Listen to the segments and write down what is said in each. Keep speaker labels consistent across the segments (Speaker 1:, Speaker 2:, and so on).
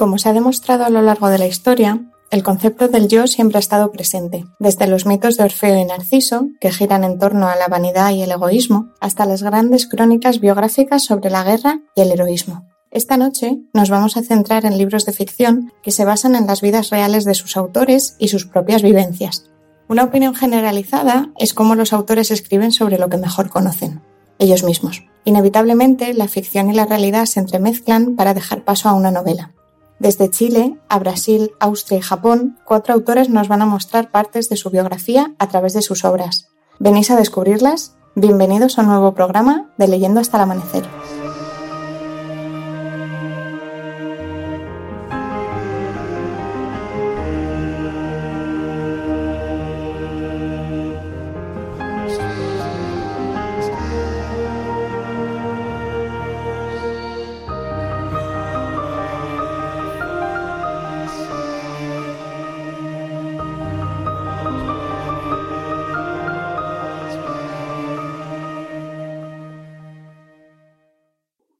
Speaker 1: Como se ha demostrado a lo largo de la historia, el concepto del yo siempre ha estado presente, desde los mitos de Orfeo y Narciso, que giran en torno a la vanidad y el egoísmo, hasta las grandes crónicas biográficas sobre la guerra y el heroísmo. Esta noche nos vamos a centrar en libros de ficción que se basan en las vidas reales de sus autores y sus propias vivencias. Una opinión generalizada es cómo los autores escriben sobre lo que mejor conocen, ellos mismos. Inevitablemente, la ficción y la realidad se entremezclan para dejar paso a una novela. Desde Chile a Brasil, Austria y Japón, cuatro autores nos van a mostrar partes de su biografía a través de sus obras. ¿Venís a descubrirlas? Bienvenidos a un nuevo programa de Leyendo hasta el Amanecer.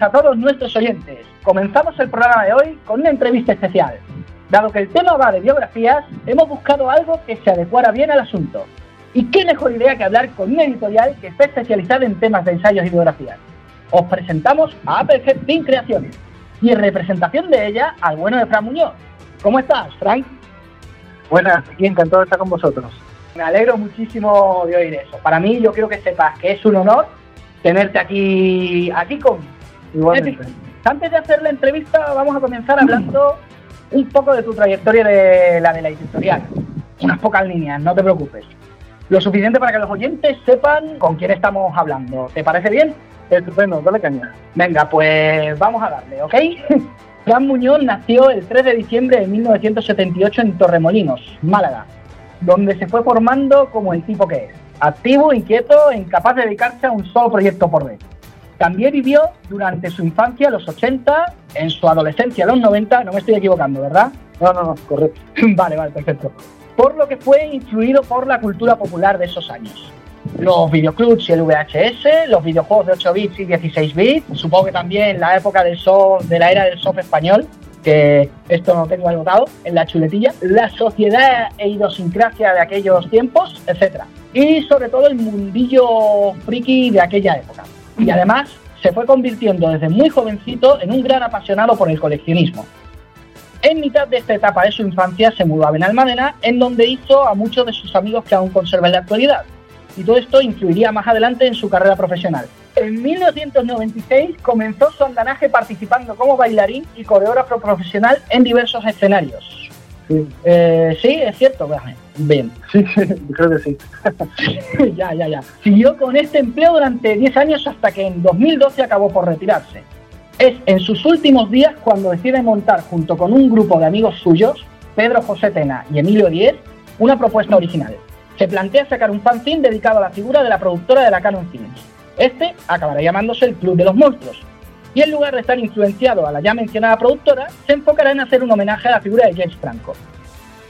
Speaker 2: Noches a todos nuestros oyentes. Comenzamos el programa de hoy con una entrevista especial. Dado que el tema va de biografías, hemos buscado algo que se adecuara bien al asunto. Y qué mejor idea que hablar con una editorial que está especializada en temas de ensayos y biografías. Os presentamos a Applehead Team Creaciones y en representación de ella al bueno de Fran Muñoz. ¿Cómo estás, Frank?
Speaker 3: Buenas, aquí encantado de estar con vosotros.
Speaker 2: Me alegro muchísimo de oír eso. Para mí, yo quiero que sepas que es un honor tenerte aquí, aquí con, antes de hacer la entrevista, vamos a comenzar hablando un poco de tu trayectoria de la de la editorial. Unas pocas líneas, no te preocupes. Lo suficiente para que los oyentes sepan con quién estamos hablando. ¿Te parece bien?
Speaker 3: Estupendo, dale caña.
Speaker 2: Venga, pues vamos a darle, ¿ok? Fran Muñoz nació el 3 de diciembre de 1978 en Torremolinos, Málaga, donde se fue formando como el tipo que es. Activo, inquieto, incapaz de dedicarse a un solo proyecto por vez. También vivió durante su infancia, los 80, en su adolescencia, los 90, no me estoy equivocando, ¿verdad?
Speaker 3: No, no, no, correcto.
Speaker 2: vale, vale, perfecto. Por lo que fue influido por la cultura popular de esos años. Los videoclubs y el VHS, los videojuegos de 8 bits y 16 bits, supongo que también la época del soft, de la era del soft español, que esto no tengo anotado en la chuletilla, la sociedad e idiosincrasia de aquellos tiempos, etc. Y sobre todo el mundillo friki de aquella época y además se fue convirtiendo desde muy jovencito en un gran apasionado por el coleccionismo. En mitad de esta etapa de su infancia se mudó a Benalmádena, en donde hizo a muchos de sus amigos que aún conserva en la actualidad. Y todo esto influiría más adelante en su carrera profesional. En 1996 comenzó su andanaje participando como bailarín y coreógrafo profesional en diversos escenarios.
Speaker 3: Sí,
Speaker 2: eh, sí es cierto, bien.
Speaker 3: Sí, creo que sí.
Speaker 2: ya, ya, ya. Siguió con este empleo durante 10 años hasta que en 2012 acabó por retirarse. Es en sus últimos días cuando decide montar junto con un grupo de amigos suyos, Pedro José Tena y Emilio Diez, una propuesta original. se plantea sacar un fanzine dedicado a la figura de la productora de la Canon Films. Este acabará llamándose el Club de los Monstruos, y en lugar de estar influenciado a la ya mencionada productora, se enfocará en hacer un homenaje a la figura de James Franco.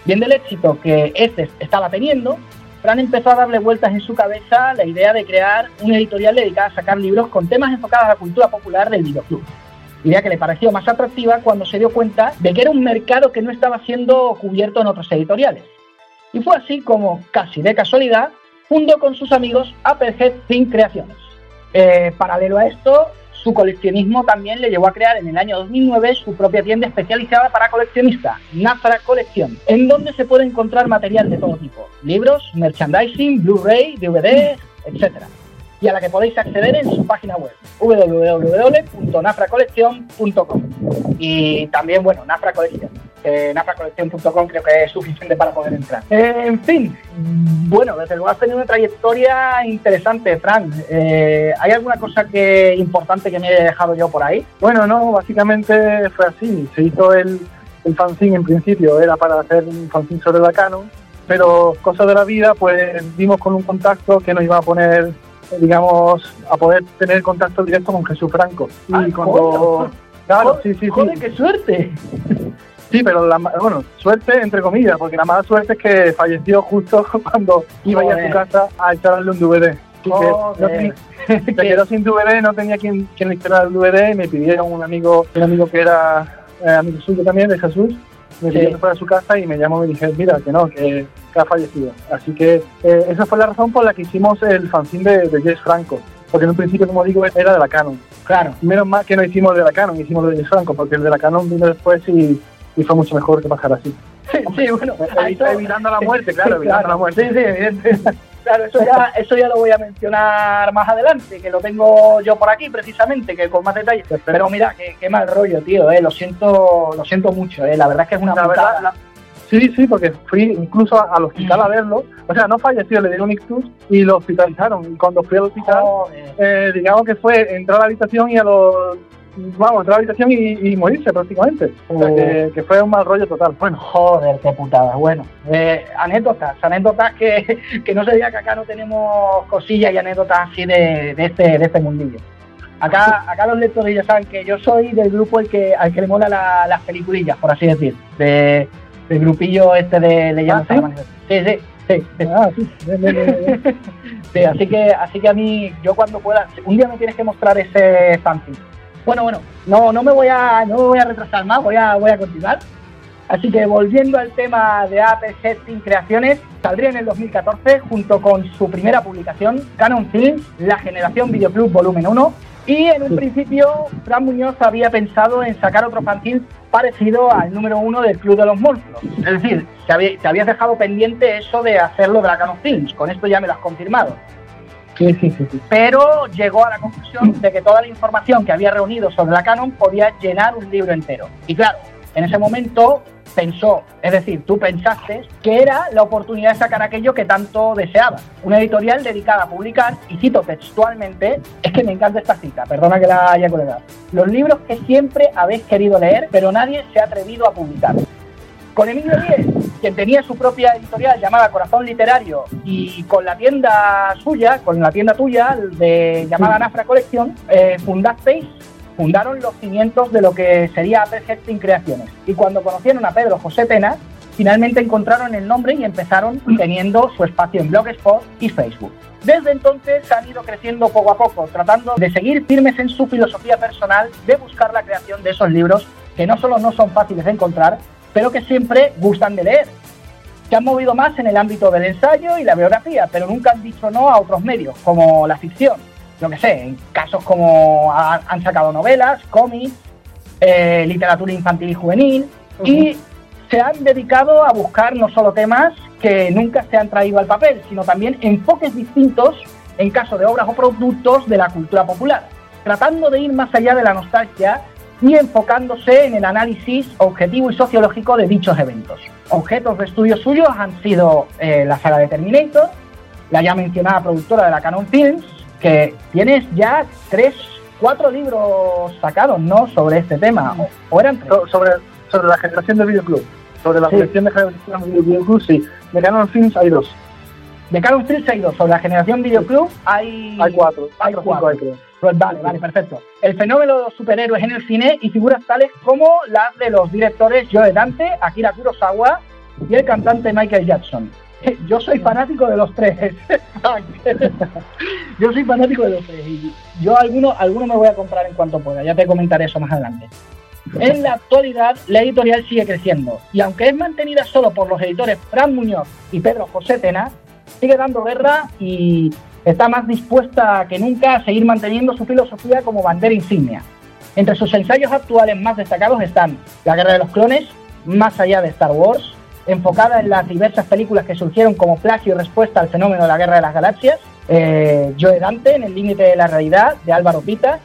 Speaker 2: Viendo el éxito que este estaba teniendo, Fran empezó a darle vueltas en su cabeza la idea de crear una editorial dedicada a sacar libros con temas enfocados a la cultura popular del videoclub. Idea que le pareció más atractiva cuando se dio cuenta de que era un mercado que no estaba siendo cubierto en otros editoriales. Y fue así como, casi de casualidad, fundó con sus amigos Applehead Think Creaciones. Eh, paralelo a esto, su coleccionismo también le llevó a crear en el año 2009 su propia tienda especializada para coleccionistas, Nafra Colección, en donde se puede encontrar material de todo tipo, libros, merchandising, Blu-ray, DVD, etc. Y a la que podéis acceder en su página web, www.nafracolección.com. Y también, bueno, Nafra Colección eh, nafracolección.com creo que es suficiente para poder entrar. En fin, bueno, desde luego has tenido una trayectoria interesante, Fran. Eh, ¿Hay alguna cosa que importante que me haya dejado yo por ahí?
Speaker 3: Bueno, no, básicamente fue así. Se hizo el, el fanzine en principio, era para hacer un fanzine sobre la Canon, pero cosas de la vida, pues dimos con un contacto que nos iba a poner, digamos, a poder tener contacto directo con Jesús Franco.
Speaker 2: Y ah, cuando... Claro, sí, sí, sí. qué suerte!
Speaker 3: Sí, pero la, bueno, suerte entre comillas, porque la mala suerte es que falleció justo cuando iba a su casa a instalarle un DVD. se quedó sin DVD, no tenía quien, quien le el DVD y me pidieron un amigo, un amigo que era eh, amigo suyo también, de Jesús, me pidió que fuera a su casa y me llamó y me dije, mira, que no, que, ha fallecido. Así que eh, esa fue la razón por la que hicimos el fanzine de, de Jess Franco, porque en un principio, como digo, era de la Canon.
Speaker 2: Claro.
Speaker 3: Menos mal que no hicimos de la Canon, hicimos de Jess Franco, porque el de la Canon vino después y y fue mucho mejor que bajar así.
Speaker 2: Sí, sí, bueno,
Speaker 3: evitando la muerte, claro, evitando la muerte.
Speaker 2: Sí, sí, evidente. Claro, eso ya, eso ya lo voy a mencionar más adelante, que lo tengo yo por aquí precisamente, que con más detalles. Pero mira, qué, qué mal rollo, tío, eh, lo siento, lo siento mucho, eh, la verdad es que es una la
Speaker 3: Sí, sí, porque fui incluso al hospital a mm. verlo. O sea, no falleció, le dieron un ictus y lo hospitalizaron. Y cuando fui al hospital, eh, digamos que fue entrar a la habitación y a los vamos, entrar a la habitación y, morirse prácticamente. O sea, que, que, fue un mal rollo total.
Speaker 2: Bueno, joder, qué putada. Bueno, eh, anécdotas, anécdotas que, que no se diga que acá no tenemos cosillas y anécdotas así de, de, este, de este mundillo. Acá, acá los lectores ya saben que yo soy del grupo el que, al que le mola las peliculillas, por así decir. De, del grupillo este de Leyendas
Speaker 3: ¿Ah,
Speaker 2: sí? sí, sí, sí. Ah, sí. sí, así que, así que a mí, yo cuando pueda, un día me tienes que mostrar ese fanfic bueno, bueno, no, no me voy a, no voy a retrasar más, voy a, voy a continuar. Así que volviendo al tema de Apex Setting Creaciones, saldría en el 2014 junto con su primera publicación, Canon Films, La Generación Videoclub Volumen 1. Y en un principio, Fran Muñoz había pensado en sacar otro fanzine parecido al número uno del Club de los Monstruos. Es decir, te habías dejado pendiente eso de hacerlo de la Canon Films. Con esto ya me lo has confirmado. Pero llegó a la conclusión de que toda la información que había reunido sobre la Canon podía llenar un libro entero. Y claro, en ese momento pensó, es decir, tú pensaste que era la oportunidad de sacar aquello que tanto deseaba. Una editorial dedicada a publicar, y cito textualmente, es que me encanta esta cita, perdona que la haya colgado, los libros que siempre habéis querido leer, pero nadie se ha atrevido a publicar. Con Emilio Díez, quien tenía su propia editorial llamada Corazón Literario, y con la tienda suya, con la tienda tuya, de, llamada Nafra Colección, eh, fundasteis, fundaron los cimientos de lo que sería Apple Creaciones. Y cuando conocieron a Pedro José Pena, finalmente encontraron el nombre y empezaron teniendo su espacio en Blogspot y Facebook. Desde entonces han ido creciendo poco a poco, tratando de seguir firmes en su filosofía personal de buscar la creación de esos libros que no solo no son fáciles de encontrar, pero que siempre gustan de leer. Se han movido más en el ámbito del ensayo y la biografía, pero nunca han dicho no a otros medios, como la ficción. Yo que sé, en casos como han sacado novelas, cómics, eh, literatura infantil y juvenil, y se han dedicado a buscar no solo temas que nunca se han traído al papel, sino también enfoques distintos en caso de obras o productos de la cultura popular, tratando de ir más allá de la nostalgia y enfocándose en el análisis objetivo y sociológico de dichos eventos. Objetos de estudio suyos han sido eh, la saga de Terminator, la ya mencionada productora de la Canon Films, que tienes ya tres, cuatro libros sacados, ¿no? Sobre este tema. ¿O, eran
Speaker 3: Sobre, sobre la generación de videoclub. Sobre la colección de generación de videoclub, sí. De Canon Films hay dos.
Speaker 2: De Canon Street hay dos. Sobre la generación Videoclub hay...
Speaker 3: Hay cuatro.
Speaker 2: Hay cuatro.
Speaker 3: Hay creo.
Speaker 2: Pues vale, vale, perfecto. El fenómeno de los superhéroes en el cine y figuras tales como las de los directores Joe Dante, Akira Kurosawa y el cantante Michael Jackson. Yo soy fanático de los tres. yo soy fanático de los tres. Y yo alguno, alguno me voy a comprar en cuanto pueda. Ya te comentaré eso más adelante. En la actualidad, la editorial sigue creciendo. Y aunque es mantenida solo por los editores Fran Muñoz y Pedro José Tena, sigue dando guerra y está más dispuesta que nunca a seguir manteniendo su filosofía como bandera insignia. Entre sus ensayos actuales más destacados están La Guerra de los Clones, Más allá de Star Wars, enfocada en las diversas películas que surgieron como plagio y respuesta al fenómeno de la Guerra de las Galaxias, eh, Joe Dante, en el límite de la realidad, de Álvaro Pita,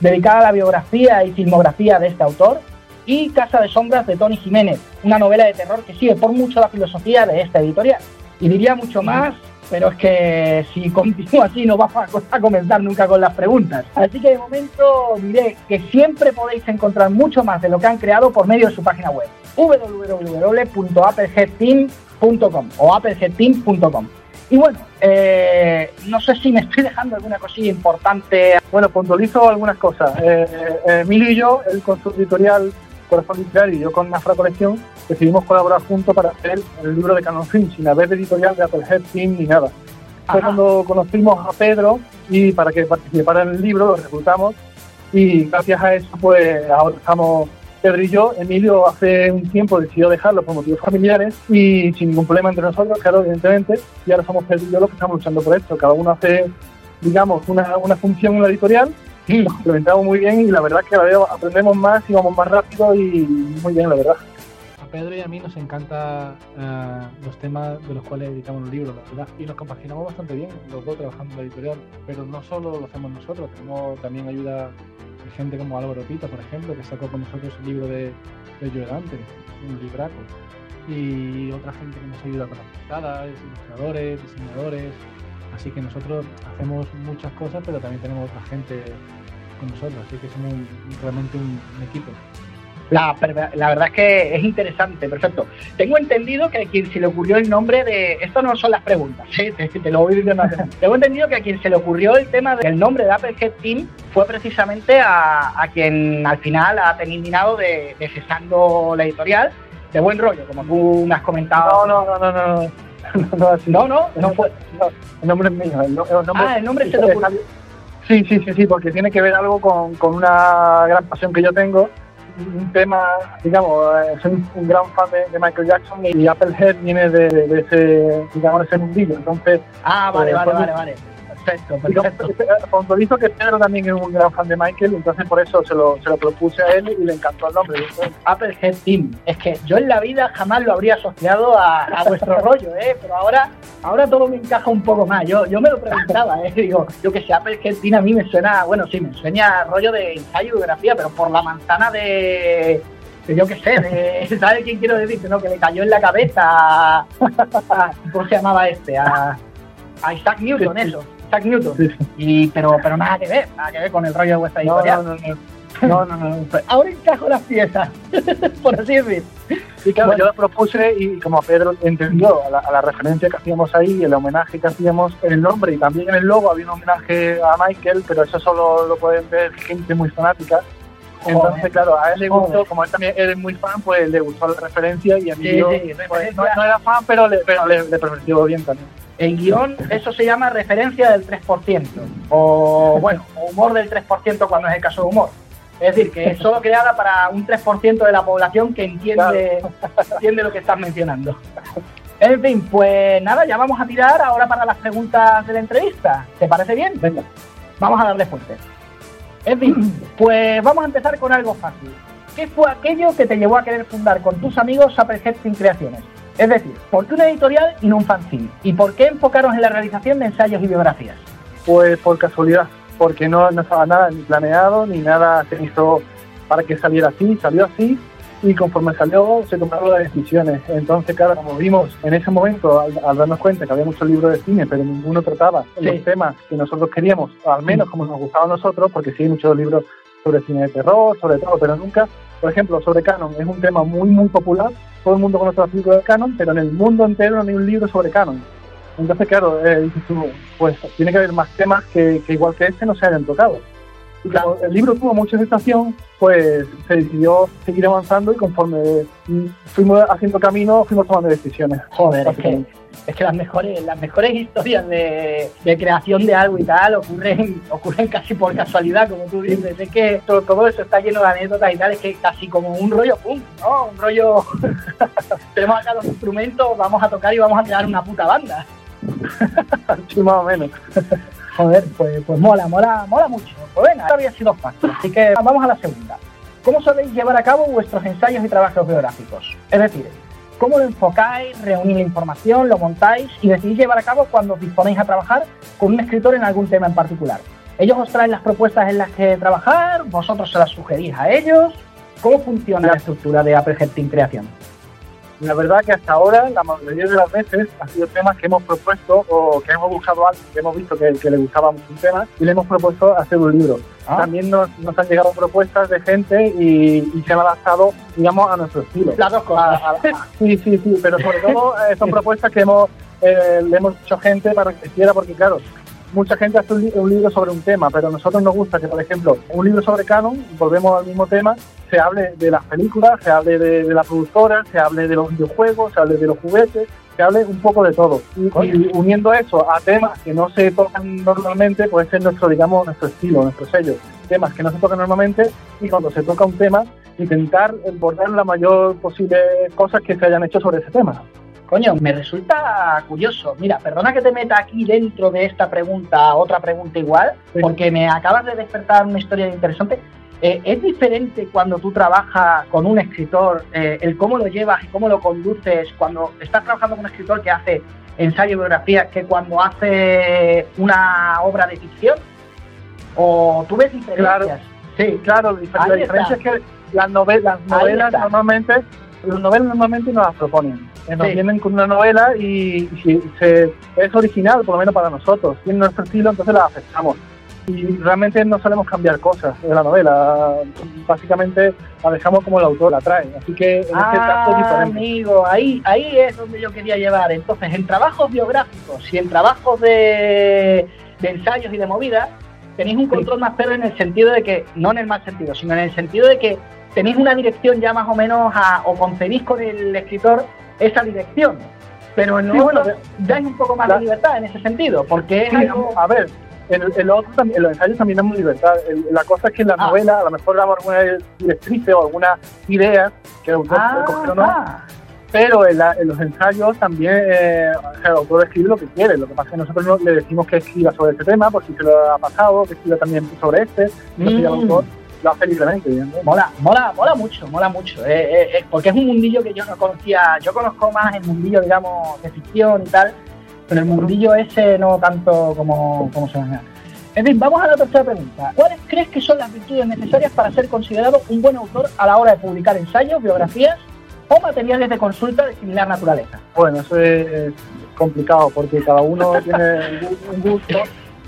Speaker 2: dedicada a la biografía y filmografía de este autor, y Casa de Sombras de Tony Jiménez, una novela de terror que sigue por mucho la filosofía de esta editorial. Y diría mucho más, pero es que si continúa así no vamos a comenzar nunca con las preguntas. Así que de momento diré que siempre podéis encontrar mucho más de lo que han creado por medio de su página web www.appleheadteam.com o appleheadteam.com. Y bueno, eh, no sé si me estoy dejando alguna cosilla importante.
Speaker 3: Bueno, puntualizo algunas cosas. Eh, eh, Emilio y yo, él con su editorial Corazón Literal y yo con Nafra Colección, decidimos colaborar juntos para hacer el libro de Canon Film, sin haber editorial de Applehead Team ni nada. Fue cuando conocimos a Pedro y para que participara en el libro lo reclutamos y gracias a eso pues ahora estamos Pedro y yo, Emilio hace un tiempo decidió dejarlo por motivos familiares y sin ningún problema entre nosotros, claro, evidentemente, y ahora somos Pedro y yo los que estamos luchando por esto. Cada uno hace, digamos, una, una función en la editorial nos complementamos muy bien y la verdad que aprendemos más y vamos más rápido y muy bien, la verdad.
Speaker 4: A Pedro y a mí nos encanta uh, los temas de los cuales editamos los libros, la verdad, y nos compaginamos bastante bien, los dos trabajando en la editorial, pero no solo lo hacemos nosotros, tenemos también ayuda gente como Álvaro Pita, por ejemplo, que sacó con nosotros el libro de, de un libraco. Y otra gente que nos ayuda con las portadas, ilustradores, diseñadores. Así que nosotros hacemos muchas cosas, pero también tenemos otra gente con nosotros, así que somos realmente un equipo.
Speaker 2: La, la, verdad es que es interesante, perfecto. Tengo entendido que a quien se le ocurrió el nombre de. Esto no son las preguntas, ¿sí? te, lo voy diciendo. Tengo entendido que a quien se le ocurrió el tema del nombre de Applehead Team fue precisamente a, a quien al final ha terminado de, de cesando la editorial de buen rollo, como tú me has comentado.
Speaker 3: No, no, no, no, no.
Speaker 2: No, no, no, fue.
Speaker 3: el nombre es mío. El, nombre,
Speaker 2: ah, el nombre se le ocurrió.
Speaker 3: Sí, sí, sí, sí, porque tiene que ver algo con, con una gran pasión que yo tengo un tema, digamos, eh, soy un gran fan de, Michael Jackson y Applehead viene de, de, ese, digamos, ese mundillo. Entonces,
Speaker 2: ah, vale, eh, vale, vale, vale. Perfecto, perfecto.
Speaker 3: Puntualizo que Pedro también es un gran fan de Michael, entonces por eso se lo, se lo propuse a él y le encantó el nombre.
Speaker 2: Applehead Team. Es que yo en la vida jamás lo habría asociado a, a vuestro rollo, ¿eh? Pero ahora, ahora todo me encaja un poco más. Yo, yo me lo preguntaba, ¿eh? Digo, yo que sé, Applehead Team a mí me suena, bueno, sí, me sueña rollo de ensayo y biografía, pero por la manzana de yo qué sé, de, ¿sabes quién quiero decir? ¿no? Que le cayó en la cabeza a, ¿cómo se llamaba este? A, a Isaac Newton, eso. Newton. Y, pero, pero nada que ver, nada que ver con el rollo de vuestra
Speaker 3: historia. No, no, no.
Speaker 2: Ahora encajo las piezas, por así decir.
Speaker 3: Y claro, yo la propuse y como Pedro entendió a la, referencia que hacíamos ahí, el homenaje que hacíamos, en el nombre y también en el logo había un homenaje a Michael, pero eso solo lo pueden ver gente muy fanática. Entonces, claro, a él le gustó, como él también es muy fan, pues le gustó la referencia y a mí yo, pues, no, era fan, pero le, pero le, le bien también.
Speaker 2: En guion eso se llama referencia del 3%, o bueno, humor del 3% cuando es el caso de humor. Es decir, que es solo creada para un 3% de la población que entiende, entiende lo que estás mencionando. En fin, pues nada, ya vamos a tirar ahora para las preguntas de la entrevista. ¿Te parece bien?
Speaker 3: Venga.
Speaker 2: Vamos a darle fuerte. En fin, pues vamos a empezar con algo fácil. ¿Qué fue aquello que te llevó a querer fundar con tus amigos Applehead Sin Creaciones? Es decir, ¿por qué una editorial y no un fanzine? ¿Y por qué enfocaros en la realización de ensayos y biografías?
Speaker 3: Pues por casualidad, porque no, no estaba nada ni planeado ni nada se hizo para que saliera así, salió así y conforme salió se tomaron las decisiones. Entonces, claro, como vimos en ese momento, al, darnos cuenta que había muchos libros de cine, pero ninguno trataba los temas que nosotros queríamos, al menos como nos gustaba a nosotros, porque sí hay muchos libros sobre cine de terror, sobre todo, pero nunca, por ejemplo, sobre Canon, es un tema muy, muy popular, todo el mundo conoce los libros de Canon, pero en el mundo entero no hay un libro sobre Canon. Entonces, claro, eh, dices tú, pues tiene que haber más temas que, igual que este no se hayan tocado. Claro, el libro tuvo mucha aceptación, pues se decidió seguir avanzando y conforme fuimos haciendo camino, fuimos tomando decisiones.
Speaker 2: Joder, es que, es que las mejores, las mejores historias de, creación de algo y tal ocurren, ocurren casi por casualidad, como tú dices. Es que todo, eso está lleno de anécdotas y tal, es que casi como un rollo punk, ¿no? Un rollo. Tenemos acá los instrumentos, vamos a tocar y vamos a crear una puta banda.
Speaker 3: sí, más o menos.
Speaker 2: Joder, pues, pues mola, mola, mola mucho. Pues venga, había sido fácil. Así que vamos a la segunda. ¿Cómo sabéis llevar a cabo vuestros ensayos y trabajos biográficos? Es decir, ¿cómo lo enfocáis, reunís la información, lo montáis y decidís llevar a cabo cuando os disponéis a trabajar con un escritor en algún tema en particular? ¿Ellos os traen las propuestas en las que trabajar? ¿Vosotros se las sugerís a ellos? ¿Cómo funciona la estructura de Apple Team Creación?
Speaker 3: La verdad que hasta ahora, la mayoría de las veces, han sido temas que hemos propuesto o que hemos buscado a alguien que hemos visto que, le gustaba un tema y le hemos propuesto hacer un libro. Ah. También nos, han llegado propuestas de gente y, se han adaptado, digamos, a nuestro estilo.
Speaker 2: Las dos cosas.
Speaker 3: sí, sí, sí, pero sobre todo eh, son propuestas que hemos, eh, le hemos hecho gente para que quiera, porque claro, mucha gente hace un, libro sobre un tema, pero a nosotros nos gusta que, por ejemplo, un libro sobre Canon, volvemos al mismo tema, se hable de las películas, se hable de, la productora, se hable de los videojuegos, se hable de los juguetes, se hable un poco de todo. Y, uniendo eso a temas que no se tocan normalmente, puede ser nuestro, digamos, nuestro estilo, nuestro sello. Temas que no se tocan normalmente y cuando se toca un tema, intentar abordar la mayor posible cosas que se hayan hecho sobre ese tema.
Speaker 2: Coño, me resulta curioso. Mira, perdona que te meta aquí dentro de esta pregunta, otra pregunta igual, porque me acabas de despertar una historia interesante. Eh, ¿Es diferente cuando tú trabajas con un escritor, eh, el cómo lo llevas y cómo lo conduces cuando estás trabajando con un escritor que hace ensayo y biografía que cuando hace una obra de ficción? ¿O tú ves diferencias?
Speaker 3: sí, claro, la diferencia es que las, novelas, novelas normalmente, las novelas normalmente no las proponen nos vienen con una novela y, si se, es original, por lo menos para nosotros, tiene nuestro estilo, entonces la aceptamos. Y realmente no solemos cambiar cosas de la novela, básicamente la dejamos como el autor la trae, así que en este caso es diferente.
Speaker 2: amigo, ahí, ahí es donde yo quería llevar. Entonces, en trabajos biográficos y en trabajos de, ensayos y de movidas, tenéis un control más pero en el sentido de que, no en el mal sentido, sino en el sentido de que tenéis una dirección ya más o menos a, o concedís con el escritor esa dirección. Pero en bueno, dais un poco más de libertad en ese sentido, porque es
Speaker 3: A ver, en, el, otro, en los ensayos también damos libertad. la cosa es que en la ah. novela a lo mejor damos alguna directriz o alguna idea que el autor ah, no. Pero en, los ensayos también eh, el autor escribe lo que quiere. Lo que pasa es que nosotros le decimos que escriba sobre este tema, por si se lo ha pasado, que escriba también sobre este. el autor lo hace libremente.
Speaker 2: Mola, mola, mola mucho, mola mucho. Eh, eh, eh, porque es un mundillo que yo no conocía. Yo conozco más el mundillo, digamos, de ficción y tal, pero el mundillo ese no tanto como, como se llama. En fin, vamos a la tercera pregunta. ¿Cuáles crees que son las virtudes necesarias para ser considerado un buen autor a la hora de publicar ensayos, biografías o materiales de consulta de similar naturaleza?
Speaker 3: Bueno, eso es complicado porque cada uno tiene un gusto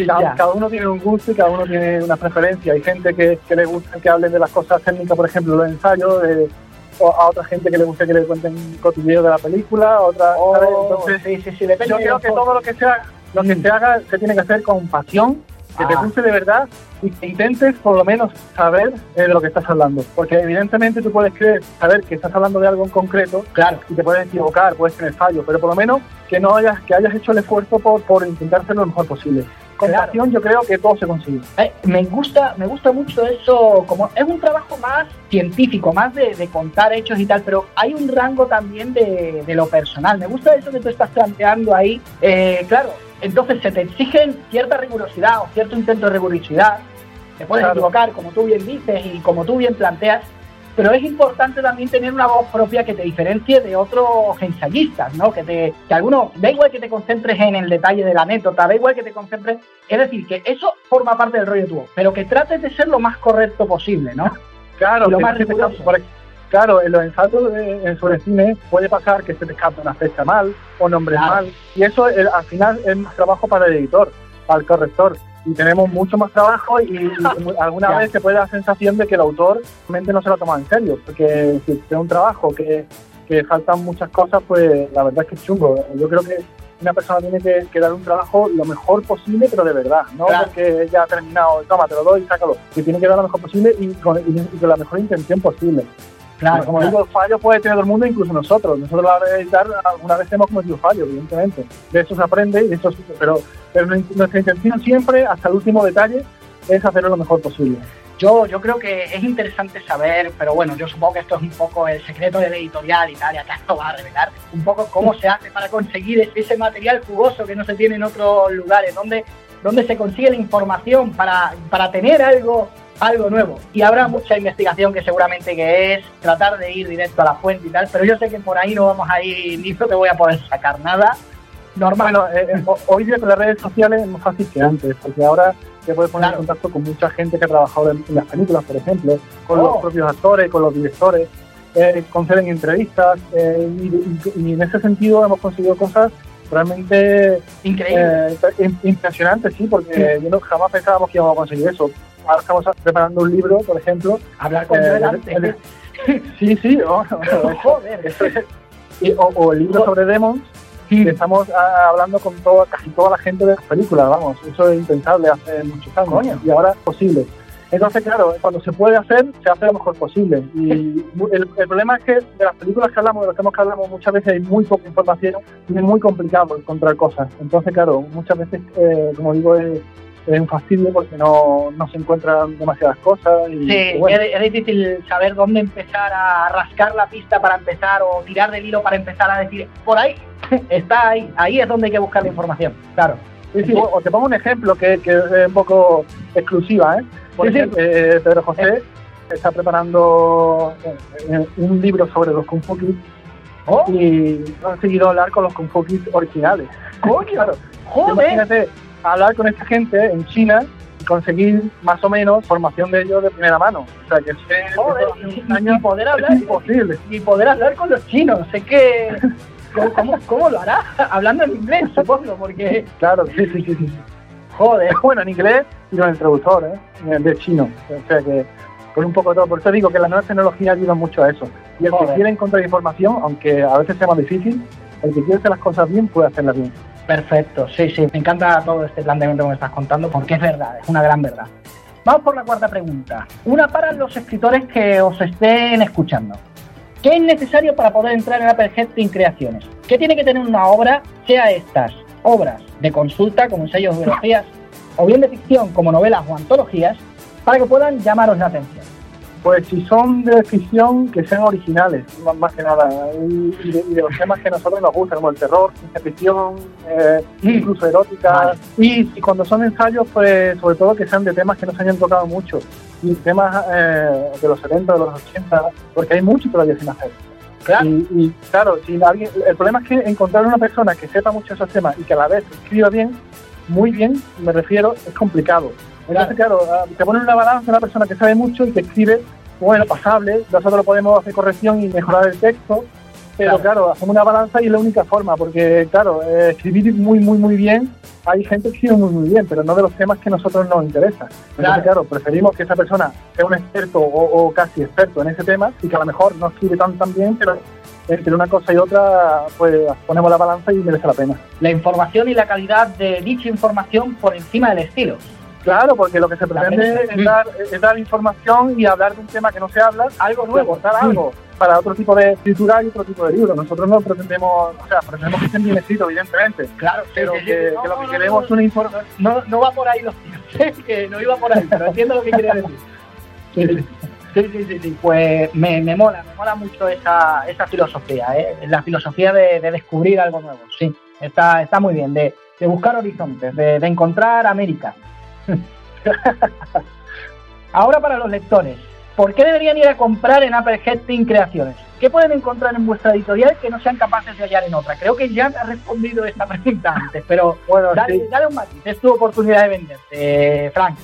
Speaker 3: cada, uno tiene un gusto y cada uno tiene una preferencia. Hay gente que, le gusta que hablen de las cosas técnicas, por ejemplo, los ensayos, o a otra gente que le gusta que le cuenten cotilleo de la película, otra,
Speaker 2: oh, sí, sí, sí,
Speaker 3: yo creo que todo lo que sea, lo que mm. se haga se tiene que hacer con pasión, que te ah. guste de verdad y que intentes por lo menos saber eh, de lo que estás hablando. Porque evidentemente tú puedes creer, saber que estás hablando de algo en concreto, claro, y te puedes equivocar, puedes tener fallos, pero por lo menos que no hayas, que hayas hecho el esfuerzo por, por intentar lo mejor posible con yo creo que todo se consigue.
Speaker 2: Eh, me gusta, me gusta mucho eso, como es un trabajo más científico, más de, contar hechos y tal, pero hay un rango también de, lo personal. Me gusta eso que tú estás planteando ahí. Eh, claro, entonces se te exigen cierta rigurosidad o cierto intento de rigurosidad. Te puedes equivocar, como tú bien dices y como tú bien planteas, pero es importante también tener una voz propia que te diferencie de otros ensayistas, ¿no? Que te, que alguno, da igual que te concentres en el detalle de la anécdota, da igual que te concentres, es decir, que eso forma parte del rollo tuyo, pero que trates de ser lo más correcto posible, ¿no?
Speaker 3: Claro, lo más Claro, en los ensayos en sobre cine puede pasar que se te escape una fecha mal o nombre mal, y eso eh, al final es más trabajo para el editor, para el corrector y tenemos mucho más trabajo y, alguna vez se puede dar la sensación de que el autor realmente no se lo toma en serio, porque si es un trabajo que, que faltan muchas cosas, pues la verdad es que es chungo. Yo creo que una persona tiene que, dar un trabajo lo mejor posible, pero de verdad, no porque ya ha terminado, toma, te lo doy, sácalo, que tiene que dar lo mejor posible y con, la mejor intención posible. Claro, como digo, fallo puede tener todo el mundo, incluso nosotros. Nosotros a la hora de editar, alguna vez hemos cometido fallo, evidentemente. De eso se aprende, y eso, pero, pero nuestra intención siempre, hasta el último detalle, es hacerlo lo mejor posible.
Speaker 2: Yo, yo creo que es interesante saber, pero bueno, yo supongo que esto es un poco el secreto del editorial y tal, y acá esto va a revelar un poco cómo se hace para conseguir ese material jugoso que no se tiene en otros lugares, donde, donde se consigue la información para, para tener algo algo nuevo. Y habrá mucha investigación que seguramente que es tratar de ir directo a la fuente y tal, pero yo sé que por ahí no vamos a ir, ni no te voy a poder sacar nada.
Speaker 3: Normal, eh, eh, hoy día con las redes sociales es más fácil que antes, porque ahora te puedes poner en contacto con mucha gente que ha trabajado en, las películas, por ejemplo, con los oh. propios actores, con los directores, eh, conceden entrevistas eh, y, en ese sentido hemos conseguido cosas realmente
Speaker 2: increíbles,
Speaker 3: eh, impresionantes, sí, porque yo no, jamás pensábamos que íbamos a conseguir eso. Ahora estamos preparando un libro, por ejemplo.
Speaker 2: Hablar con eh,
Speaker 3: Sí, sí, oh, joder. o, el libro sobre Demons, estamos ah, hablando con toda, casi toda la gente de las películas, vamos, eso es impensable hace muchos años y ahora es posible. Entonces, claro, cuando se puede hacer, se hace lo mejor posible. Y el, problema es que de las películas que hablamos, de los temas que hablamos, muchas veces hay muy poca información y es muy complicado encontrar cosas. Entonces, claro, muchas veces, eh, como digo, es, es un fastidio porque no, no se encuentran demasiadas cosas. Y,
Speaker 2: sí, es, difícil saber dónde empezar a rascar la pista para empezar o tirar del hilo para empezar a decir, por ahí, está ahí, ahí es donde hay que buscar la información, claro.
Speaker 3: o te pongo un ejemplo que, que, es un poco exclusiva, ¿eh? Por ejemplo, eh, Pedro José eh. está preparando eh, un libro sobre los Kung Fu Kids oh. y ha conseguido hablar con los Kung Fu Kids originales.
Speaker 2: ¡Coño! claro.
Speaker 3: ¡Joder! Hablar con esta gente en China y conseguir más o menos formación de ellos de primera mano. O sea, que
Speaker 2: y, poder hablar, imposible. Y poder hablar con los chinos. Sé que... ¿Cómo, cómo, lo hará? Hablando en inglés, supongo, porque...
Speaker 3: Claro, sí, sí, sí. sí.
Speaker 2: Joder.
Speaker 3: Bueno, en inglés y con el traductor, ¿eh? De chino. O sea que con un poco de todo. Por eso digo que las nuevas tecnologías ayudan mucho a eso. Y el que quiere encontrar información, aunque a veces sea más difícil, el que quiere hacer las cosas bien puede hacerlas bien.
Speaker 2: Perfecto, sí, sí, me encanta todo este planteamiento que me estás contando porque es verdad, es una gran verdad. Vamos por la cuarta pregunta. Una para los escritores que os estén escuchando. ¿Qué es necesario para poder entrar en Apple Heading Creaciones? ¿Qué tiene que tener una obra, sea estas obras de consulta como ensayos, biologías, o bien de ficción como novelas o antologías, para que puedan llamaros la atención?
Speaker 3: Pues si son de ficción, que sean originales, más, que nada, y, de, los temas que a nosotros nos gustan, como el terror, ciencia ficción, eh, incluso erótica. Y, cuando son ensayos, pues sobre todo que sean de temas que no se hayan tocado mucho, y temas eh, de los 70, de los 80, porque hay mucho todavía sin hacer. Claro. Y, claro, si alguien, el problema es que encontrar una persona que sepa mucho esos temas y que a la vez escriba bien, muy bien, me refiero, es complicado. Entonces, claro, ah, te ponen una balanza una persona que sabe mucho y que escribe, bueno, pasable, nosotros lo podemos hacer corrección y mejorar el texto, pero claro, hacemos una balanza y es la única forma, porque claro, eh, escribir muy, muy, muy bien, hay gente que escribe muy, muy bien, pero no de los temas que a nosotros nos interesan. Entonces, claro, preferimos que esa persona sea un experto o, casi experto en ese tema y que a lo mejor no escribe tan, tan bien, pero entre una cosa y otra, pues ponemos la balanza y merece la pena.
Speaker 2: La información y la calidad de dicha información por encima del estilo.
Speaker 3: Claro, porque lo que se pretende es dar, es dar, información y hablar de un tema que no se habla, algo nuevo, dar algo para otro tipo de escritura y otro tipo de libros. Nosotros no pretendemos, o sea, pretendemos que estén bien escritos, evidentemente.
Speaker 2: Claro,
Speaker 3: pero que, lo que queremos es una información.
Speaker 2: No, no va por ahí los tíos, que no iba por ahí, pero entiendo lo que quiere decir. Sí, sí, sí, sí, pues me, me, mola, me mola mucho esa, esa filosofía, ¿eh? la filosofía de, de, descubrir algo nuevo, sí, está, está muy bien, de, de buscar horizontes, de, de encontrar América. Ahora para los lectores, ¿por qué deberían ir a comprar en Apple Heading Creaciones? ¿Qué pueden encontrar en vuestra editorial que no sean capaces de hallar en otra? Creo que ya me ha respondido esta pregunta antes, pero bueno, dale, dale un matiz, es tu oportunidad de venderte, Frank.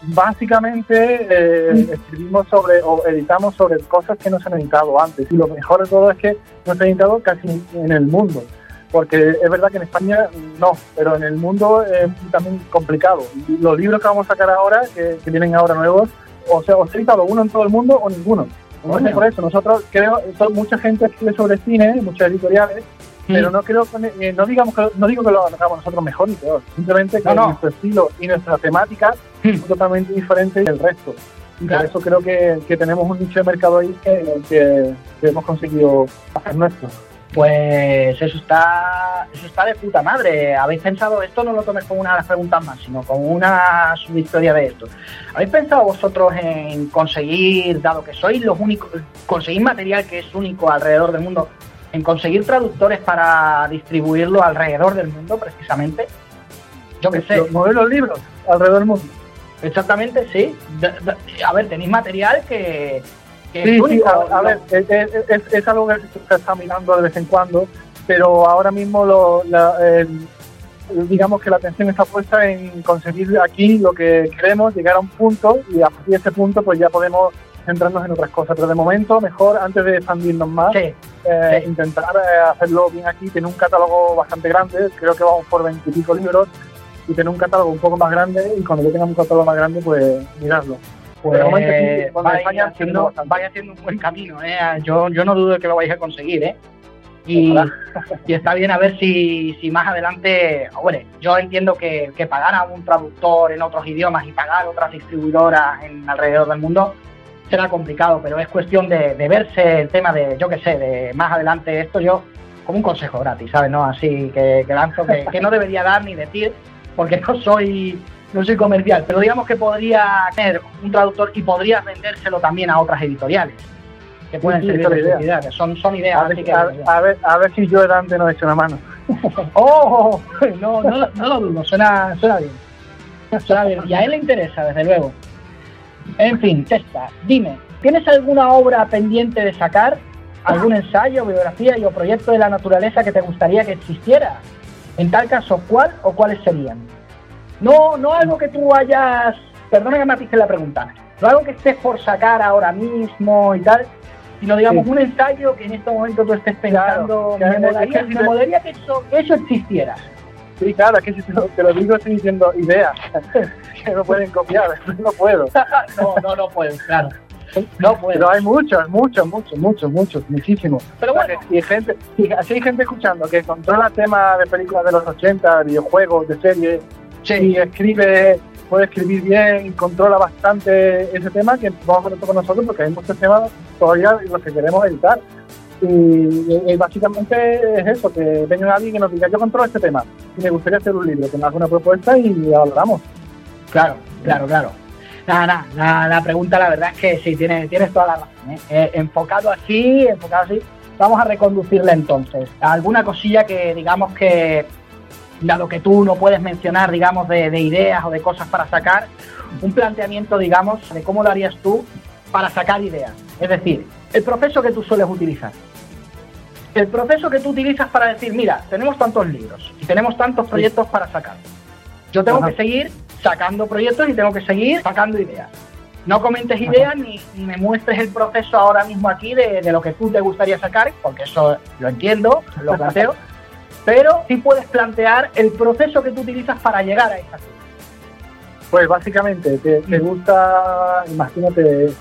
Speaker 3: Básicamente eh, escribimos sobre o editamos sobre cosas que no se han editado antes y lo mejor de todo es que no se han editado casi en el mundo porque es verdad que en España no, pero en el mundo es también complicado. Los libros que vamos a sacar ahora, que, vienen ahora nuevos, o sea, o se ha editado uno en todo el mundo o ninguno. por eso, nosotros creo, mucha gente escribe sobre cine, muchas editoriales, pero no creo que, eh, no digamos que, no digo que lo hagamos nosotros mejor ni peor, simplemente que nuestro estilo y nuestra temática son totalmente diferentes del resto. Y por eso creo que, que, tenemos un nicho de mercado ahí que, que, hemos conseguido hacer nuestro.
Speaker 2: Pues eso está, eso está de puta madre. ¿Habéis pensado, esto no lo tomes como una de las preguntas más, sino como una subhistoria de esto? ¿Habéis pensado vosotros en conseguir, dado que sois los únicos, conseguir material que es único alrededor del mundo, en conseguir traductores para distribuirlo alrededor del mundo, precisamente.
Speaker 3: Yo qué sé. Mover los libros alrededor del mundo.
Speaker 2: Exactamente, sí. a ver, tenéis material que.
Speaker 3: Sí, sí, a, ver, es, algo que se está mirando de vez en cuando, pero ahora mismo lo, digamos que la atención está puesta en conseguir aquí lo que queremos, llegar a un punto y a partir de ese punto pues ya podemos centrarnos en otras cosas. Pero de momento, mejor, antes de expandirnos más, eh, intentar eh, hacerlo bien aquí, tener un catálogo bastante grande, creo que vamos por veintipico libros, y tener un catálogo un poco más grande, y cuando yo tenga un catálogo más grande, pues mirarlo.
Speaker 2: Pues, vaya, haciendo, vaya haciendo un buen camino, ¿eh? yo, yo no dudo de que lo vais a conseguir, ¿eh? Y, y, está bien a ver si, si más adelante, bueno, yo entiendo que, que pagar a un traductor en otros idiomas y pagar otras distribuidoras en alrededor del mundo será complicado, pero es cuestión de, verse el tema de, yo qué sé, de más adelante esto yo como un consejo gratis, ¿sabes? No así que, lanzo, que, no debería dar ni decir, porque no soy no soy comercial, pero digamos que podría tener un traductor y podría vendérselo también a otras editoriales que pueden ser servir Son, son ideas.
Speaker 3: A ver, que, a, ver, a ver si yo Dante no he hecho una mano.
Speaker 2: ¡Oh! No, no, no lo dudo, suena, suena bien. Suena bien. Y a él le interesa, desde luego. En fin, Testa, dime, ¿tienes alguna obra pendiente de sacar? ¿Algún ensayo, biografía y o proyecto de la naturaleza que te gustaría que existiera? En tal caso, ¿cuál o cuáles serían? No, no algo que tú hayas, perdona que me la pregunta, no algo que estés por sacar ahora mismo y tal, sino digamos un ensayo que en este momento tú estés pensando, me, molaría, que, eso, eso existiera.
Speaker 3: Sí, claro, que si te lo, digo estoy diciendo ideas que no pueden copiar, no puedo.
Speaker 2: no, no, no pueden, claro. No puedo.
Speaker 3: Pero hay muchos, muchos, muchos, muchos, muchos, muchísimos.
Speaker 2: Pero bueno.
Speaker 3: Y gente, y así hay gente escuchando que controla temas de películas de los 80, videojuegos, de series, y escribe, puede escribir bien, controla bastante ese tema, que vamos a hacer con nosotros porque hay muchos temas todavía los que queremos editar. Y, básicamente es eso, que venga alguien que nos diga, yo controlo este tema y me gustaría hacer un libro, que me haga una propuesta y hablamos.
Speaker 2: Claro, claro, claro. Nada, nada, la, pregunta la verdad es que sí, tienes, tienes toda la razón. ¿eh? Eh, enfocado así, enfocado así, vamos a reconducirle entonces. Alguna cosilla que digamos que, dado que tú no puedes mencionar, digamos, de, de ideas o de cosas para sacar, un planteamiento, digamos, de cómo lo harías tú para sacar ideas. Es decir, el proceso que tú sueles utilizar. El proceso que tú utilizas para decir, mira, tenemos tantos libros y tenemos tantos proyectos para sacar. Yo tengo que seguir sacando proyectos y tengo que seguir sacando ideas. No comentes ideas ni, me muestres el proceso ahora mismo aquí de, lo que tú te gustaría sacar, porque eso lo entiendo, lo planteo, pero sí puedes plantear el proceso que tú utilizas para llegar a esa cosa.
Speaker 3: Pues básicamente, te, te gusta, imagínate,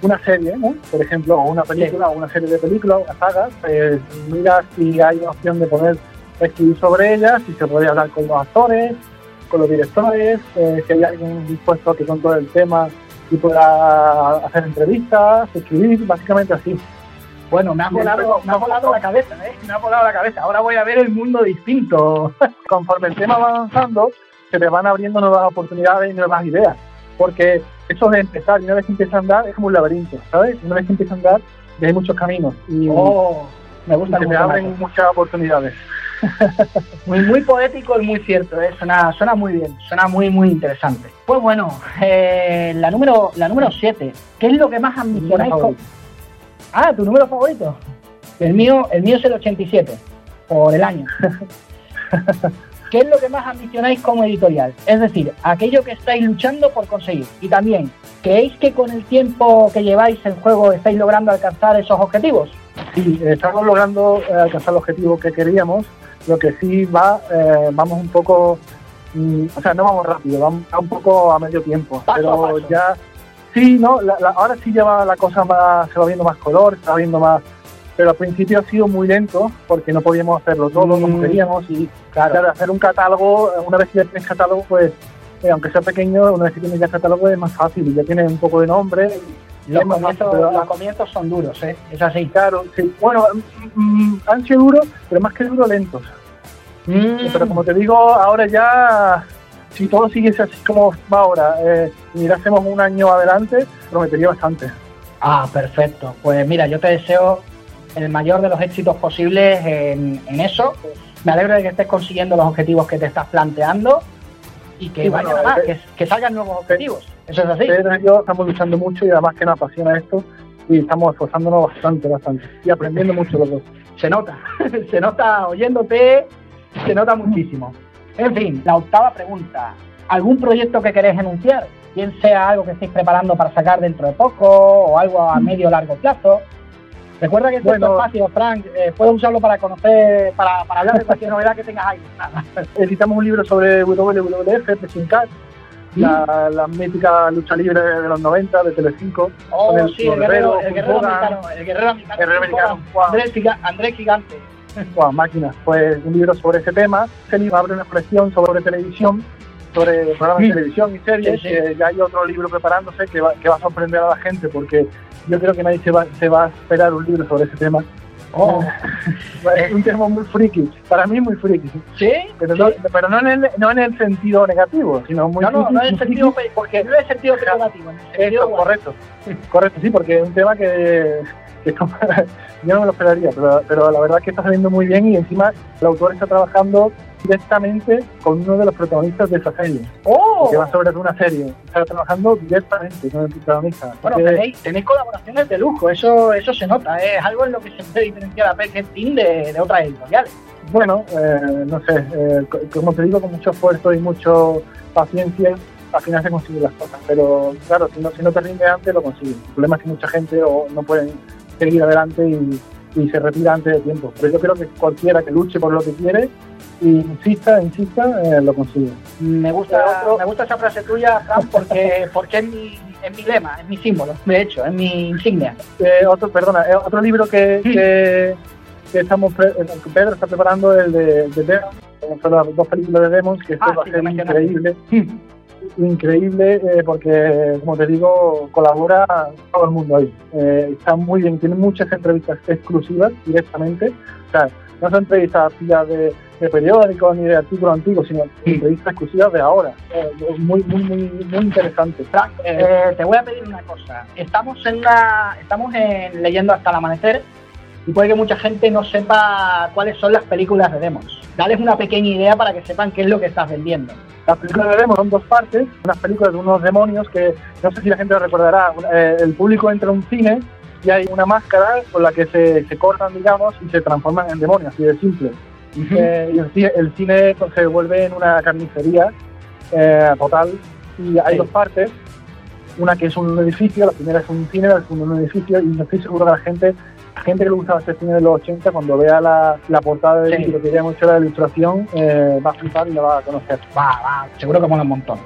Speaker 3: una serie, ¿no? por ejemplo, o una película, o una serie de películas, una saga, pues mira si hay una opción de poder escribir sobre ella, si se puede hablar con los actores, con los directores, eh, si hay alguien dispuesto a que con todo el tema y pueda hacer entrevistas, escribir, básicamente así.
Speaker 2: Bueno, me ha volado, me ha volado la cabeza, ¿eh? Me ha volado la cabeza. Ahora voy a ver el mundo distinto.
Speaker 3: Conforme el tema va avanzando, se te van abriendo nuevas oportunidades y nuevas ideas. Porque eso de empezar, y una vez que empieza a andar, es como un laberinto, ¿sabes? Una vez que empieza a andar, hay muchos caminos. Y,
Speaker 2: oh, me gusta
Speaker 3: y se me abren muchas oportunidades.
Speaker 2: muy, muy poético y muy cierto, ¿eh? suena, suena muy bien, suena muy, muy interesante. Pues bueno, eh, la número la número 7, ¿qué es lo que más ambicionáis? Ah, tu número favorito. El mío, el mío es el 87, por el año. ¿Qué es lo que más ambicionáis como editorial? Es decir, aquello que estáis luchando por conseguir. Y también, ¿creéis que con el tiempo que lleváis en juego estáis logrando alcanzar esos objetivos?
Speaker 3: Sí, estamos logrando eh, alcanzar el objetivo que queríamos. Lo que sí va, eh, vamos un poco, mm, o sea, no vamos rápido, vamos un poco a medio tiempo. pero ya, sí, no, ahora sí lleva la cosa más, se va viendo más color, se va viendo más pero al principio ha sido muy lento porque no podíamos hacerlo todo como
Speaker 2: Mm.
Speaker 3: queríamos y
Speaker 2: Claro.
Speaker 3: claro, hacer un catálogo, una vez que ya tienes catálogo, pues eh, aunque sea pequeño, una vez que tienes ya catálogo es más fácil y ya tienes un poco de nombre. y
Speaker 2: Los comienzos,
Speaker 3: pero-
Speaker 2: los comienzos son duros, ¿eh? Es así.
Speaker 3: Claro, sí. Bueno, mm, mm, han sido duros, pero más que duros, lentos.
Speaker 2: Mm.
Speaker 3: Pero como te digo, ahora ya, si todo siguiese así como va ahora, eh, mirásemos un año adelante, prometería bastante.
Speaker 2: Ah, perfecto. Pues mira, yo te deseo el mayor de los éxitos posibles en, en eso. Me alegro de que estés consiguiendo los objetivos que te estás planteando y que
Speaker 3: Sí,
Speaker 2: vayan
Speaker 3: bueno,
Speaker 2: más,
Speaker 3: eh,
Speaker 2: que, que salgan nuevos objetivos. Eso es así.
Speaker 3: Pedro y yo estamos luchando mucho y además que nos apasiona esto y estamos esforzándonos bastante, bastante. Y aprendiendo mucho los dos.
Speaker 2: Se nota, se nota oyéndote, se nota muchísimo. En fin, la octava pregunta. ¿Algún proyecto que queréis enunciar? Bien sea algo que estéis preparando para sacar dentro de poco o algo a medio o largo plazo. Recuerda que este
Speaker 3: Bueno.
Speaker 2: espacio, Frank, eh, puedes usarlo para conocer, para, para hablar de cualquier novedad que tengas ahí.
Speaker 3: Editamos un libro sobre WWF, Pressing Cat, la, la mítica lucha libre de los 90 de Telecinco.
Speaker 2: Oh,
Speaker 3: Con el
Speaker 2: sí, el guerrero, el guerrero americano, el guerrero americano. Andrés Gigante.
Speaker 3: Wow, máquinas. Pues un libro sobre ese tema. Este libro abre una colección sobre televisión, sobre programas de televisión y series.
Speaker 2: Sí,
Speaker 3: ya hay otro libro preparándose que va, que va a sorprender a la gente porque yo creo que nadie se va, se va a esperar un libro sobre ese tema.
Speaker 2: Oh,
Speaker 3: Es un tema muy friki. Para mí muy friki.
Speaker 2: ¿Sí?
Speaker 3: Pero, no, pero no, en el, no en el sentido negativo, sino muy
Speaker 2: No, no,
Speaker 3: friki,
Speaker 2: no en el sentido, porque no en el sentido peyorativo, en el sentido
Speaker 3: correcto. Correcto, sí, porque es un tema que, yo no me lo esperaría, pero, pero la verdad es que está saliendo muy bien y encima el autor está trabajando directamente con uno de los protagonistas de esa serie,
Speaker 2: ¡Oh!
Speaker 3: que va sobre una serie. Está trabajando directamente con el protagonista.
Speaker 2: Bueno,
Speaker 3: que-
Speaker 2: tenéis, tenéis colaboraciones de lujo, eso eso se nota, ¿eh? es algo en lo que se puede diferenciar a Pet de, de otras editoriales.
Speaker 3: Bueno, eh, no sé, eh, co- como te digo, con mucho esfuerzo y mucho paciencia, al final se consiguen las cosas. Pero claro, si no, si no te rinde antes, lo consigues. El problema es que mucha gente o no puede seguir adelante y, y se retira antes de tiempo. Pero yo creo que cualquiera que luche por lo que quiere y insista, insista, eh, lo consigue.
Speaker 2: Me gusta,
Speaker 3: Otro-
Speaker 2: me gusta esa frase tuya, Fran, porque, porque es, mi, es mi lema, es mi símbolo, de hecho, es mi insignia.
Speaker 3: Eh, otro, perdona, eh, otro libro que,
Speaker 2: Sí.
Speaker 3: que, que estamos pre- eh, que Pedro está preparando el de, de Demons, son las dos películas de Demons, que esto
Speaker 2: Ah,
Speaker 3: va
Speaker 2: sí,
Speaker 3: a ser increíble. Increíble eh, porque, como te digo, colabora todo el mundo ahí. Eh, está muy bien, tiene muchas entrevistas exclusivas directamente. O sea, no son entrevistas de, de periódicos ni de artículos antiguos, sino entrevistas exclusivas de ahora. Eh, muy, muy, muy, muy interesante.
Speaker 2: Frank, eh, te voy a pedir una cosa. Estamos en una, estamos en leyendo hasta el amanecer y puede que mucha gente no sepa cuáles son las películas de Demos. Dales una pequeña idea para que sepan qué es lo que estás vendiendo.
Speaker 3: Las películas de Demos son dos partes, unas películas de unos demonios que no sé si la gente lo recordará. eh, el público entra a un cine y hay una máscara con la que se, se cortan, digamos, y se transforman en demonios, así de simple. Eh, y el, ci- el cine pues, se vuelve en una carnicería eh, total y hay
Speaker 2: Sí.
Speaker 3: dos partes. Una que es un edificio, la primera es un cine, la segunda un edificio y no estoy seguro que la gente, gente que le gustaba este cine de los 80, cuando vea la, la portada
Speaker 2: Sí.
Speaker 3: libro que hecho la ilustración, eh, va a flipar y la va a conocer.
Speaker 2: Va, va, seguro que mola un montón.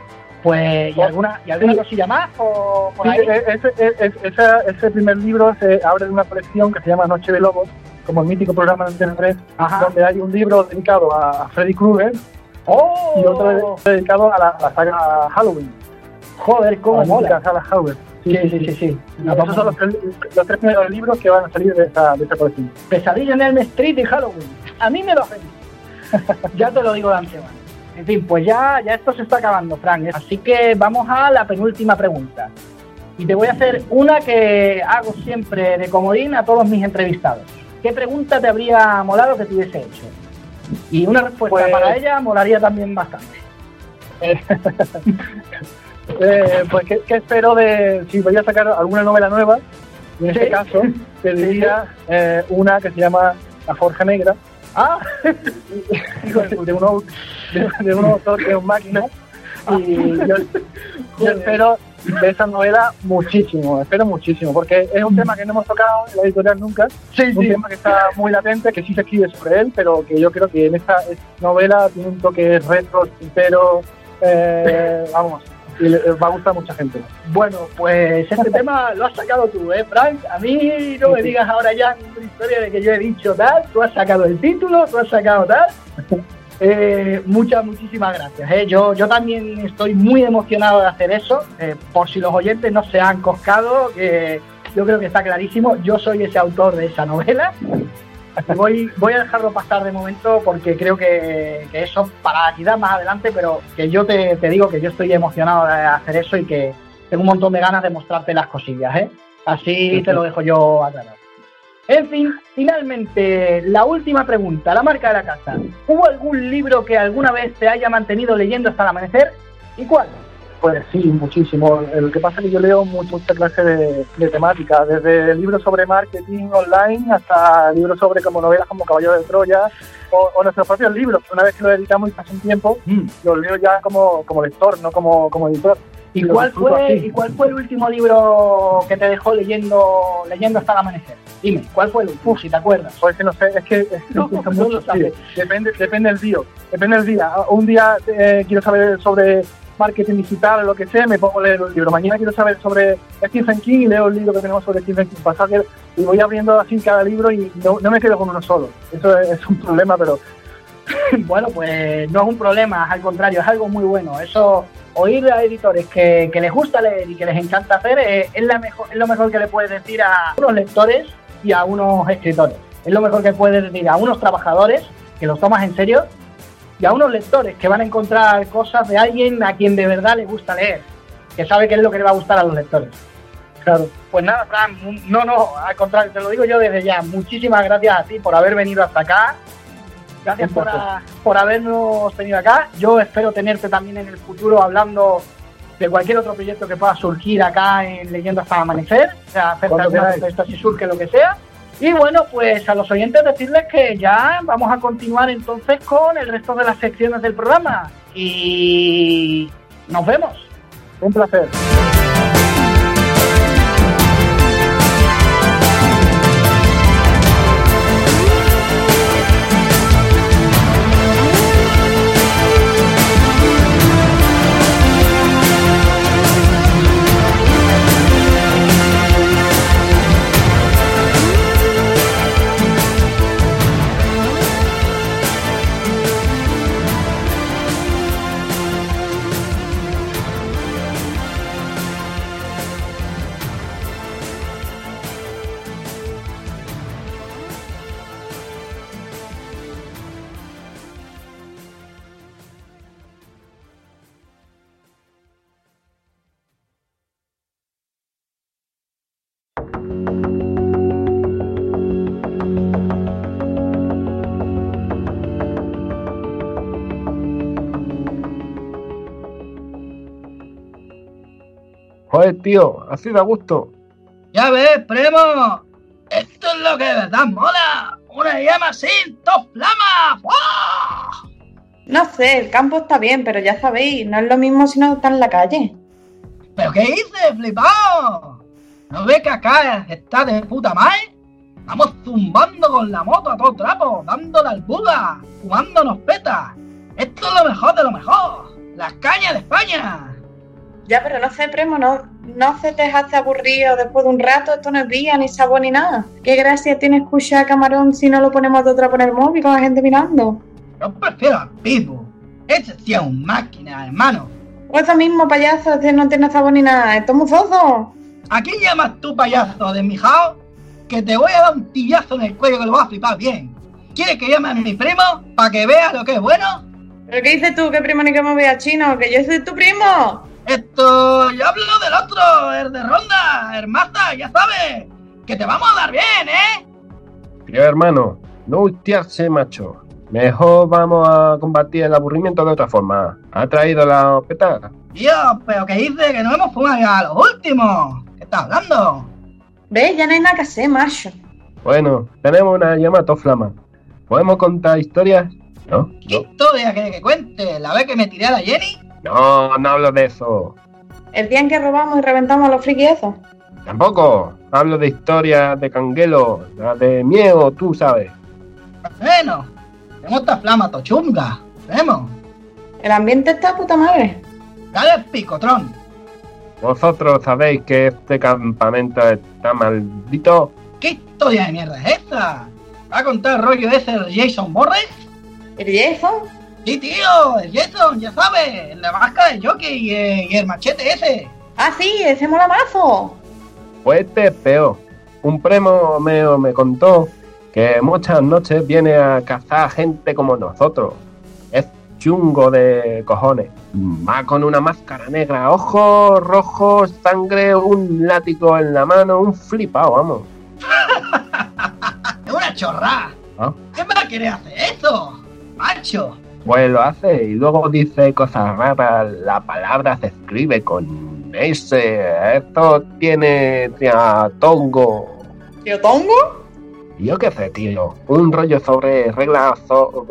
Speaker 2: Pues, ¿y alguna, ¿y alguna cosilla más o por
Speaker 3: Sí,
Speaker 2: ahí?
Speaker 3: e- ese, e- e- esa- ese primer libro se abre de una colección que se llama Noche de Lobos, como el mítico programa de Antena 3,
Speaker 2: Ajá.
Speaker 3: donde hay un libro dedicado a, Freddy Krueger
Speaker 2: ¡Oh!
Speaker 3: y otro de- dedicado a la, a la saga Halloween.
Speaker 2: Joder, cómo
Speaker 3: la
Speaker 2: mola.
Speaker 3: saga Halloween.
Speaker 2: Sí, sí, sí, sí.
Speaker 3: Esos son los, tres- los tres primeros libros que van a salir de esa, de esa colección.
Speaker 2: Pesadilla en Elm Street y Halloween. A mí me lo hacen. ya te lo digo de antemano. En fin, pues ya, ya esto se está acabando, Frank. Así que vamos a la penúltima pregunta. Y te voy a hacer una que hago siempre de comodín a todos mis entrevistados. ¿Qué pregunta te habría molado que te hubiese hecho? Y una respuesta
Speaker 3: Pues-
Speaker 2: para ella molaría también bastante.
Speaker 3: Eh, pues, ¿qué, qué espero de si voy a sacar alguna novela nueva? Y en este caso, te diría eh, una que se llama La Forja Negra,
Speaker 2: Ah,
Speaker 3: de, uno, de, de un autor que es un máquina. Y yo, espero de esa novela muchísimo, espero muchísimo, porque es un tema que no hemos tocado en la editorial nunca,
Speaker 2: sí,
Speaker 3: un tema que está muy latente, que sí se escribe sobre él, pero que yo creo que en esta novela tiene un toque retro, pero vamos, y le va a gustar a mucha gente.
Speaker 2: Bueno, pues este tema lo has sacado tú, ¿eh, Frank? A mí no me digas ahora ya ninguna historia de que yo he dicho tal, tú has sacado el título, tú has sacado tal. Eh, muchas, muchísimas gracias. ¿eh? Yo, yo también estoy muy emocionado de hacer eso. Eh, por si los oyentes no se han coscado, que yo creo que está clarísimo. Yo soy ese autor de esa novela. Voy, a dejarlo pasar de momento porque creo que, eso para la más adelante, pero que yo te, te, digo que yo estoy emocionado de hacer eso y que tengo un montón de ganas de mostrarte las cosillas. ¿eh? Así te lo dejo yo aclarado. En fin, finalmente, la última pregunta, la marca de la casa. ¿Hubo algún libro que alguna vez te haya mantenido leyendo hasta el amanecer? ¿Y cuál?
Speaker 3: Pues sí, muchísimo. Lo que pasa es que yo leo mucha clase de, de temática, desde libros sobre marketing online hasta libros sobre como novelas como Caballo de Troya o, nuestros propios libros. Una vez que los editamos y pasa un tiempo, mm. los leo ya como, como lector, no como, como editor.
Speaker 2: ¿Y cuál, fue, ¿Y cuál fue el último libro que te dejó leyendo leyendo hasta el amanecer? Dime, ¿cuál fue el último, si te acuerdas?
Speaker 3: Pues que no sé, es que, es que no, mucho, depende, depende del día, depende del día. Un día eh, quiero saber sobre marketing digital lo que sea, me pongo a leer un libro. Mañana quiero saber sobre Stephen King y leo el libro que tenemos sobre Stephen King. Pasa que y voy abriendo así cada libro y no, me quedo con uno solo. Eso es, un problema, pero...
Speaker 2: bueno, pues no es un problema, al contrario, es algo muy bueno. Eso, oír a editores que, les gusta leer y que les encanta hacer es, la mejor, es lo mejor que le puedes decir a unos lectores y a unos escritores. Es lo mejor que puedes decir a unos trabajadores que los tomas en serio y a unos lectores que van a encontrar cosas de alguien a quien de verdad le gusta leer, que sabe qué es lo que le va a gustar a los lectores. Claro. Pues nada, Fran, no, no, al contrario, te lo digo yo desde ya. Muchísimas gracias a ti por haber venido hasta acá. Gracias por, por habernos tenido acá. Yo espero tenerte también en el futuro hablando de cualquier otro proyecto que pueda surgir acá en Leyendo hasta Amanecer, o sea, acerca de esto si surge lo que sea. Y bueno, pues a los oyentes decirles que ya vamos a continuar entonces con el resto de las secciones del programa. Y nos vemos.
Speaker 3: Un placer.
Speaker 5: Tío, así da gusto.
Speaker 6: Ya ves, primo. Esto es lo que de verdad mola. Una llama sin dos flamas.
Speaker 1: No sé, el campo está bien, pero ya sabéis, no es lo mismo si no está en la calle.
Speaker 6: ¿Pero qué dices, flipado? ¿No ves que acá está de puta madre? Vamos zumbando con la moto a todo trapo, dándole al buga, fumándonos petas. Esto es lo mejor de lo mejor. Las cañas de España.
Speaker 1: Ya, pero no sé, Primo, no, no se te hace aburrido después de un rato, esto no es día, ni sabor, ni nada. ¿Qué gracia tiene escuchar a Camarón si no lo ponemos de otra por el móvil con la gente mirando?
Speaker 6: Yo prefiero a Pipo. Ese sí es un máquina, hermano.
Speaker 1: O eso mismo, payaso, ese no tiene sabor ni nada, esto es muy soso.
Speaker 6: ¿A quién llamas tú, payaso, de mi jao? Que te voy a dar un tillazo en el cuello que lo vas a flipar bien. ¿Quieres que llame a mi primo para que vea lo que es bueno?
Speaker 1: ¿Pero qué dices tú, que primo ni que me vea chino? ¿Que yo soy tu primo?
Speaker 6: Esto, yo hablo del otro, el de Ronda, Hermata, ya sabes, que te vamos a dar bien, ¿eh?
Speaker 5: Tío, hermano, no hostiarse, macho. Mejor vamos a combatir el aburrimiento de otra forma. ¿Ha traído la peta?
Speaker 6: Tío, pero que dice que no hemos fumado ya a los últimos. ¿Qué estás hablando?
Speaker 1: ¿Ves? Ya no hay nada que hacer, macho.
Speaker 5: Bueno, tenemos una llamada flama. ¿Podemos contar historias? ¿No?
Speaker 6: ¿Qué historia que, que cuente? ¿La vez que me tiré a la Jenny?
Speaker 5: No, no hablo de eso.
Speaker 1: ¿El día en que robamos y reventamos a los frikis
Speaker 5: Tampoco. Hablo de historias de canguelo, de miedo, tú sabes.
Speaker 6: Bueno, tenemos esta flama tochunga. Vemos.
Speaker 1: El ambiente está puta madre.
Speaker 2: Dale picotron.
Speaker 5: ¿Vosotros sabéis que este campamento está maldito?
Speaker 2: ¿Qué historia de mierda es esta? ¿Va a contar el rollo ese de Jason Morris?
Speaker 1: ¿El Jason?
Speaker 2: Sí, tío, el Jason, ya sabes, la máscara de jockey y, eh, y el machete ese.
Speaker 1: Ah, sí, ese mola mazo.
Speaker 5: Pues este es peor. Un primo mío me contó que muchas noches viene a cazar gente como nosotros. Es chungo de cojones. Va con una máscara negra, ojos rojos, sangre, un látigo en la mano, un flipado, vamos.
Speaker 2: Es una chorra.
Speaker 5: ¿Ah?
Speaker 2: ¿Qué va a querer hacer eso? Macho.
Speaker 5: Pues lo hace y luego dice cosas raras. La palabra se escribe con S. Esto tiene triatongo.
Speaker 1: ¿Tío Tongo?
Speaker 5: Yo qué sé, tío. Un rollo sobre reglas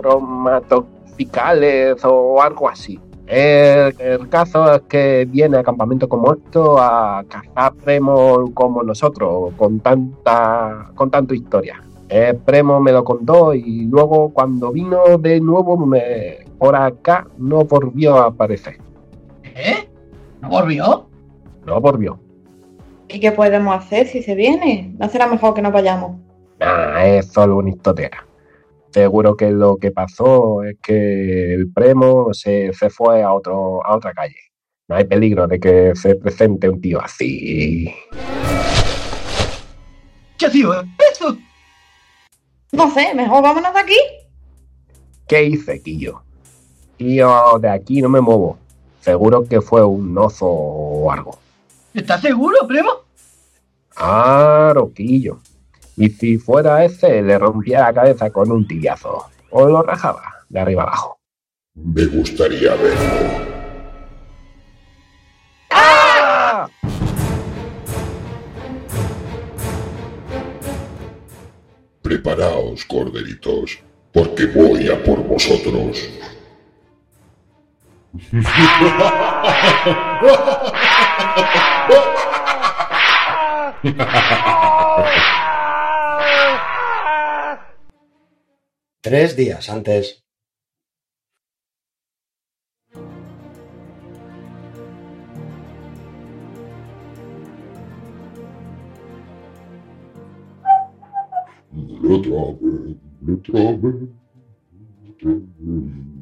Speaker 5: cromatopicales o algo así. El, el caso es que viene a campamento como esto a cazar premos como nosotros, con tanta, con tanto historia. El premo me lo contó y luego cuando vino de nuevo me, por acá no volvió a aparecer.
Speaker 2: ¿Eh? ¿No volvió?
Speaker 5: No volvió.
Speaker 1: ¿Y qué podemos hacer si se viene? ¿No será mejor que nos vayamos?
Speaker 5: Nah, es solo una historia. Seguro que lo que pasó es que el premo se, se fue a, otro, a otra calle. No hay peligro de que se presente un tío así.
Speaker 2: ¿Qué tío es eso?
Speaker 1: No sé, mejor vámonos de aquí.
Speaker 5: ¿Qué hice, Quillo? Tío, de aquí no me muevo. Seguro que fue un oso o algo.
Speaker 2: ¿Estás seguro, primo?
Speaker 5: Claro, Quillo. Y si fuera ese, le rompía la cabeza con un tillazo. O lo rajaba de arriba abajo.
Speaker 7: Me gustaría verlo. Preparaos, corderitos, porque voy a por vosotros.
Speaker 8: Tres días antes.
Speaker 7: Letra B, letra B,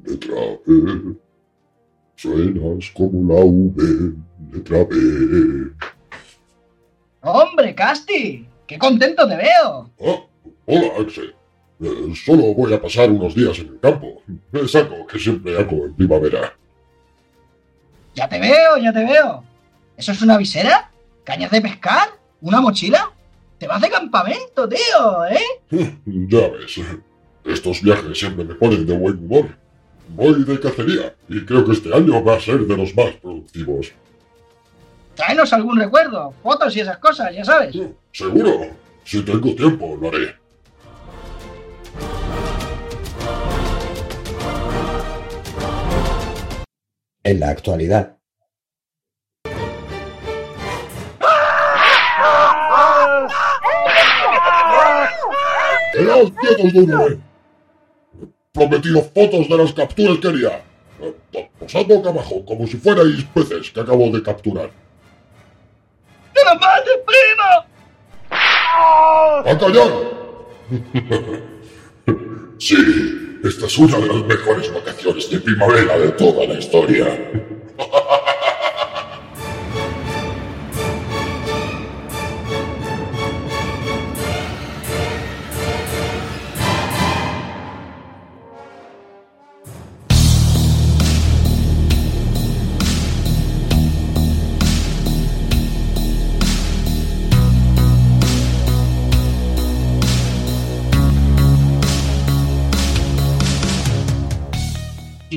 Speaker 7: letra B. Suenas como la V, letra B.
Speaker 2: ¡Hombre, Casti! ¡Qué contento te veo!
Speaker 7: Ah, hola, Axel. Eh, solo voy a pasar unos días en el campo. Es algo que siempre hago en primavera.
Speaker 2: Ya te veo, ya te veo. ¿Eso es una visera? ¿Cañas de pescar? ¿Una mochila? Te vas de campamento, tío, ¿eh?
Speaker 7: Ya ves, estos viajes siempre me ponen de buen humor. Voy de cacería y creo que este año va a ser de los más productivos.
Speaker 2: Tráenos algún recuerdo, fotos y esas cosas, ya sabes.
Speaker 7: Seguro, si tengo tiempo, lo haré.
Speaker 8: En la actualidad.
Speaker 7: ¡Quedaos quietos de una vez! He prometido fotos de las capturas que haría. Eh, Posad boca abajo, como si fuerais peces que acabo de capturar.
Speaker 2: ¡No nos mates, primo!
Speaker 7: ¡A callar! sí, esta es una de las mejores vacaciones de primavera de toda la historia.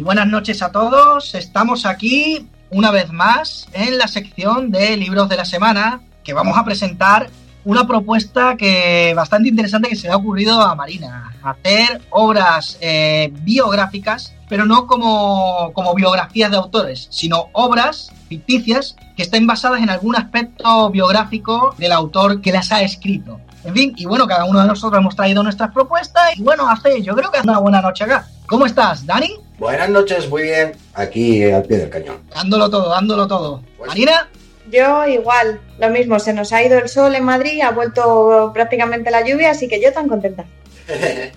Speaker 2: buenas noches a todos. Estamos aquí una vez más en la sección de libros de la semana que vamos a presentar una propuesta que bastante interesante que se le ha ocurrido a Marina. Hacer obras eh, biográficas, pero no como, como biografías de autores, sino obras ficticias que estén basadas en algún aspecto biográfico del autor que las ha escrito. En fin, y bueno, cada uno de nosotros hemos traído nuestras propuestas y bueno, hace, yo creo que es una buena noche acá. ¿Cómo estás, Dani?
Speaker 8: Buenas noches, muy bien. Aquí al pie del cañón.
Speaker 2: Dándolo todo, dándolo todo. ¿Marina?
Speaker 1: Yo igual, lo mismo, se nos ha ido el sol en Madrid, ha vuelto prácticamente la lluvia, así que yo tan contenta.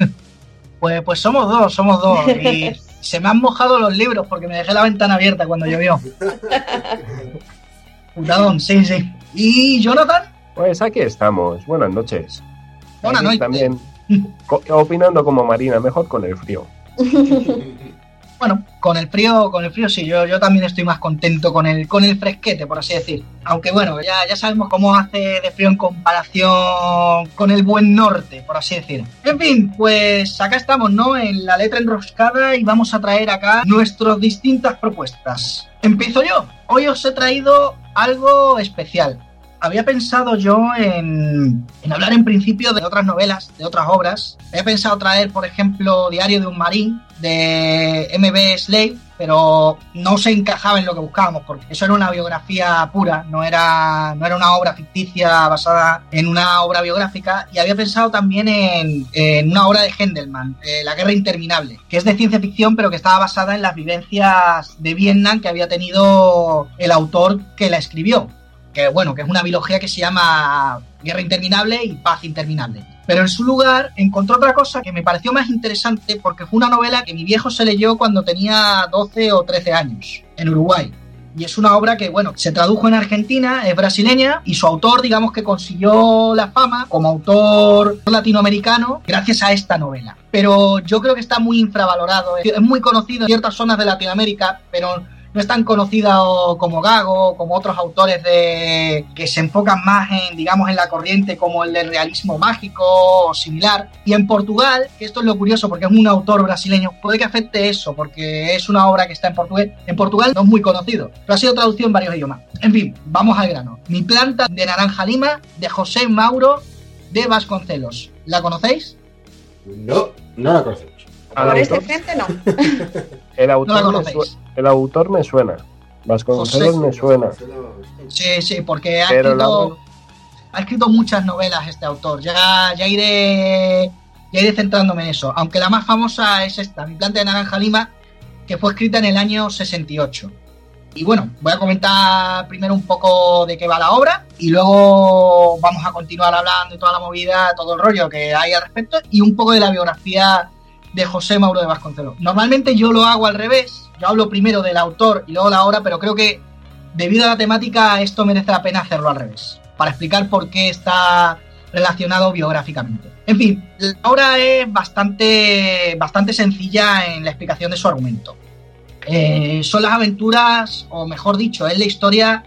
Speaker 2: Pues, pues somos dos, somos dos. Y se me han mojado los libros porque me dejé la ventana abierta cuando llovió. Putadón, sí, sí. ¿Y Jonathan?
Speaker 5: Pues aquí estamos. Buenas noches.
Speaker 2: Buenas noches.
Speaker 5: También opinando como Marina, mejor con el frío.
Speaker 2: Bueno, con el frío, con el frío sí, yo, yo también estoy más contento con el, con el fresquete, por así decir. Aunque bueno, ya, ya sabemos cómo hace de frío en comparación con el buen norte, por así decir. En fin, pues acá estamos, ¿no? En la letra enroscada y vamos a traer acá nuestras distintas propuestas. Empiezo yo. Hoy os he traído algo especial. Había pensado yo en, hablar en principio de otras novelas, de otras obras. Había pensado traer, por ejemplo, Diario de un Marín, de MB Slade, pero no se encajaba en lo que buscábamos, porque eso era una biografía pura, no era, no era una obra ficticia basada en una obra biográfica. Y había pensado también en, en una obra de Hendelman, eh, La Guerra Interminable, que es de ciencia ficción, pero que estaba basada en las vivencias de Vietnam que había tenido el autor que la escribió que bueno, que es una biología que se llama Guerra Interminable y Paz Interminable. Pero en su lugar encontró otra cosa que me pareció más interesante porque fue una novela que mi viejo se leyó cuando tenía 12 o 13 años, en Uruguay. Y es una obra que, bueno, se tradujo en Argentina, es brasileña, y su autor, digamos que consiguió la fama como autor latinoamericano gracias a esta novela. Pero yo creo que está muy infravalorado. Es muy conocido en ciertas zonas de Latinoamérica, pero no es tan conocida como Gago, como otros autores de que se enfocan más en, digamos, en la corriente como el del realismo mágico o similar. Y en Portugal, que esto es lo curioso porque es un autor brasileño, puede que afecte eso, porque es una obra que está en portugués. En Portugal no es muy conocido, pero ha sido traducido en varios idiomas. En fin, vamos al grano. Mi planta de naranja lima, de José Mauro de Vasconcelos. ¿La conocéis?
Speaker 8: No, no la conocemos.
Speaker 5: Al
Speaker 1: Por este
Speaker 5: autor,
Speaker 1: gente no.
Speaker 5: el,
Speaker 2: No
Speaker 5: autor me el autor me suena. Vasconcelos
Speaker 2: José.
Speaker 5: me suena.
Speaker 2: Sí, sí, porque ha
Speaker 5: Pero
Speaker 2: escrito, ha escrito muchas novelas este autor. Ya, ya iré ya iré centrándome en eso. Aunque la más famosa es esta, Mi planta de naranja lima, que fue escrita en el año 68. Y bueno, voy a comentar primero un poco de qué va la obra y luego vamos a continuar hablando de toda la movida, todo el rollo que hay al respecto y un poco de la biografía de José Mauro de Vasconcelos. Normalmente yo lo hago al revés, yo hablo primero del autor y luego la obra, pero creo que debido a la temática esto merece la pena hacerlo al revés, para explicar por qué está relacionado biográficamente. En fin, la obra es bastante, bastante sencilla en la explicación de su argumento. Eh, son las aventuras, o mejor dicho, es la historia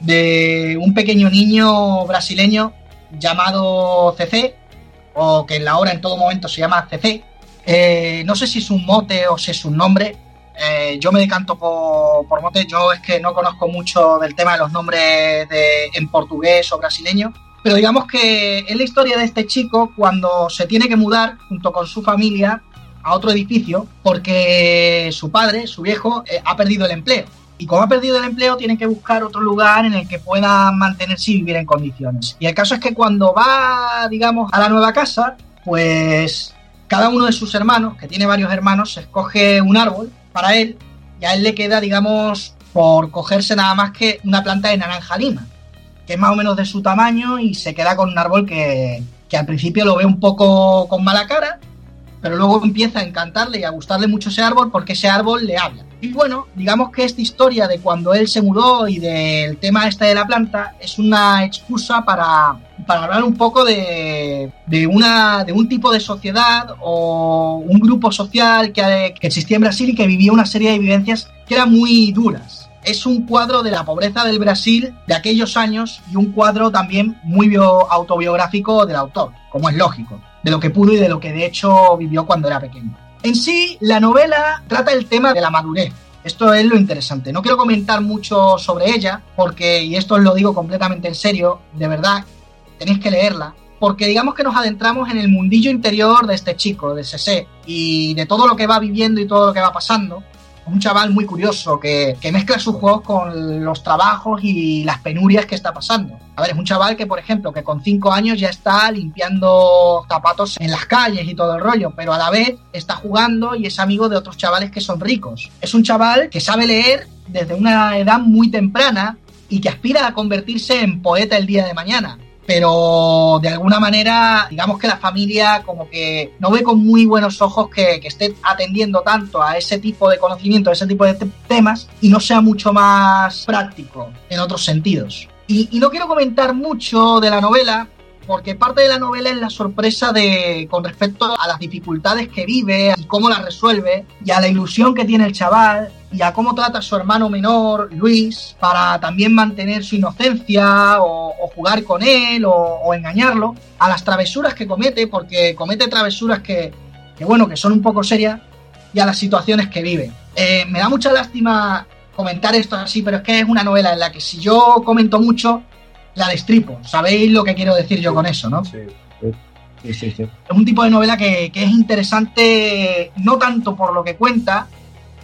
Speaker 2: de un pequeño niño brasileño llamado CC, o que en la obra en todo momento se llama CC. Eh, no sé si es un mote o si es un nombre. Eh, yo me decanto por, por mote. Yo es que no conozco mucho del tema de los nombres de, en portugués o brasileño. Pero digamos que es la historia de este chico cuando se tiene que mudar junto con su familia a otro edificio porque su padre, su viejo, eh, ha perdido el empleo. Y como ha perdido el empleo, tiene que buscar otro lugar en el que pueda mantenerse y vivir en condiciones. Y el caso es que cuando va, digamos, a la nueva casa, pues cada uno de sus hermanos, que tiene varios hermanos, se escoge un árbol para él y a él le queda, digamos, por cogerse nada más que una planta de naranja lima, que es más o menos de su tamaño y se queda con un árbol que, que al principio lo ve un poco con mala cara, pero luego empieza a encantarle y a gustarle mucho ese árbol porque ese árbol le habla. Y bueno, digamos que esta historia de cuando él se mudó y del tema este de la planta es una excusa para, para hablar un poco de, de, una, de un tipo de sociedad o un grupo social que, existía en Brasil y que vivía una serie de vivencias que eran muy duras. Es un cuadro de la pobreza del Brasil de aquellos años y un cuadro también muy bio, autobiográfico del autor, como es lógico, de lo que pudo y de lo que de hecho vivió cuando era pequeño. En sí, la novela trata el tema de la madurez. Esto es lo interesante. No quiero comentar mucho sobre ella, porque, y esto lo digo completamente en serio, de verdad, tenéis que leerla, porque digamos que nos adentramos en el mundillo interior de este chico, de Sese, y de todo lo que va viviendo y todo lo que va pasando, un chaval muy curioso que, que, mezcla sus juegos con los trabajos y las penurias que está pasando. A ver, es un chaval que, por ejemplo, que con 5 años ya está limpiando zapatos en las calles y todo el rollo, pero a la vez está jugando y es amigo de otros chavales que son ricos. Es un chaval que sabe leer desde una edad muy temprana y que aspira a convertirse en poeta el día de mañana pero de alguna manera, digamos que la familia como que no ve con muy buenos ojos que, que, esté atendiendo tanto a ese tipo de conocimiento, a ese tipo de temas, y no sea mucho más práctico en otros sentidos. Y, y no quiero comentar mucho de la novela, porque parte de la novela es la sorpresa de con respecto a las dificultades que vive y cómo las resuelve y a la ilusión que tiene el chaval y a cómo trata a su hermano menor, Luis, para también mantener su inocencia o, jugar con él o, o, engañarlo, a las travesuras que comete, porque comete travesuras que, que bueno, que son un poco serias, y a las situaciones que vive. Eh, me da mucha lástima comentar esto así, pero es que es una novela en la que si yo comento mucho, la destripo. ¿Sabéis lo que quiero decir yo con eso, no?
Speaker 5: Sí. Sí, sí, sí.
Speaker 2: Es un tipo de novela que, que, es interesante no tanto por lo que cuenta,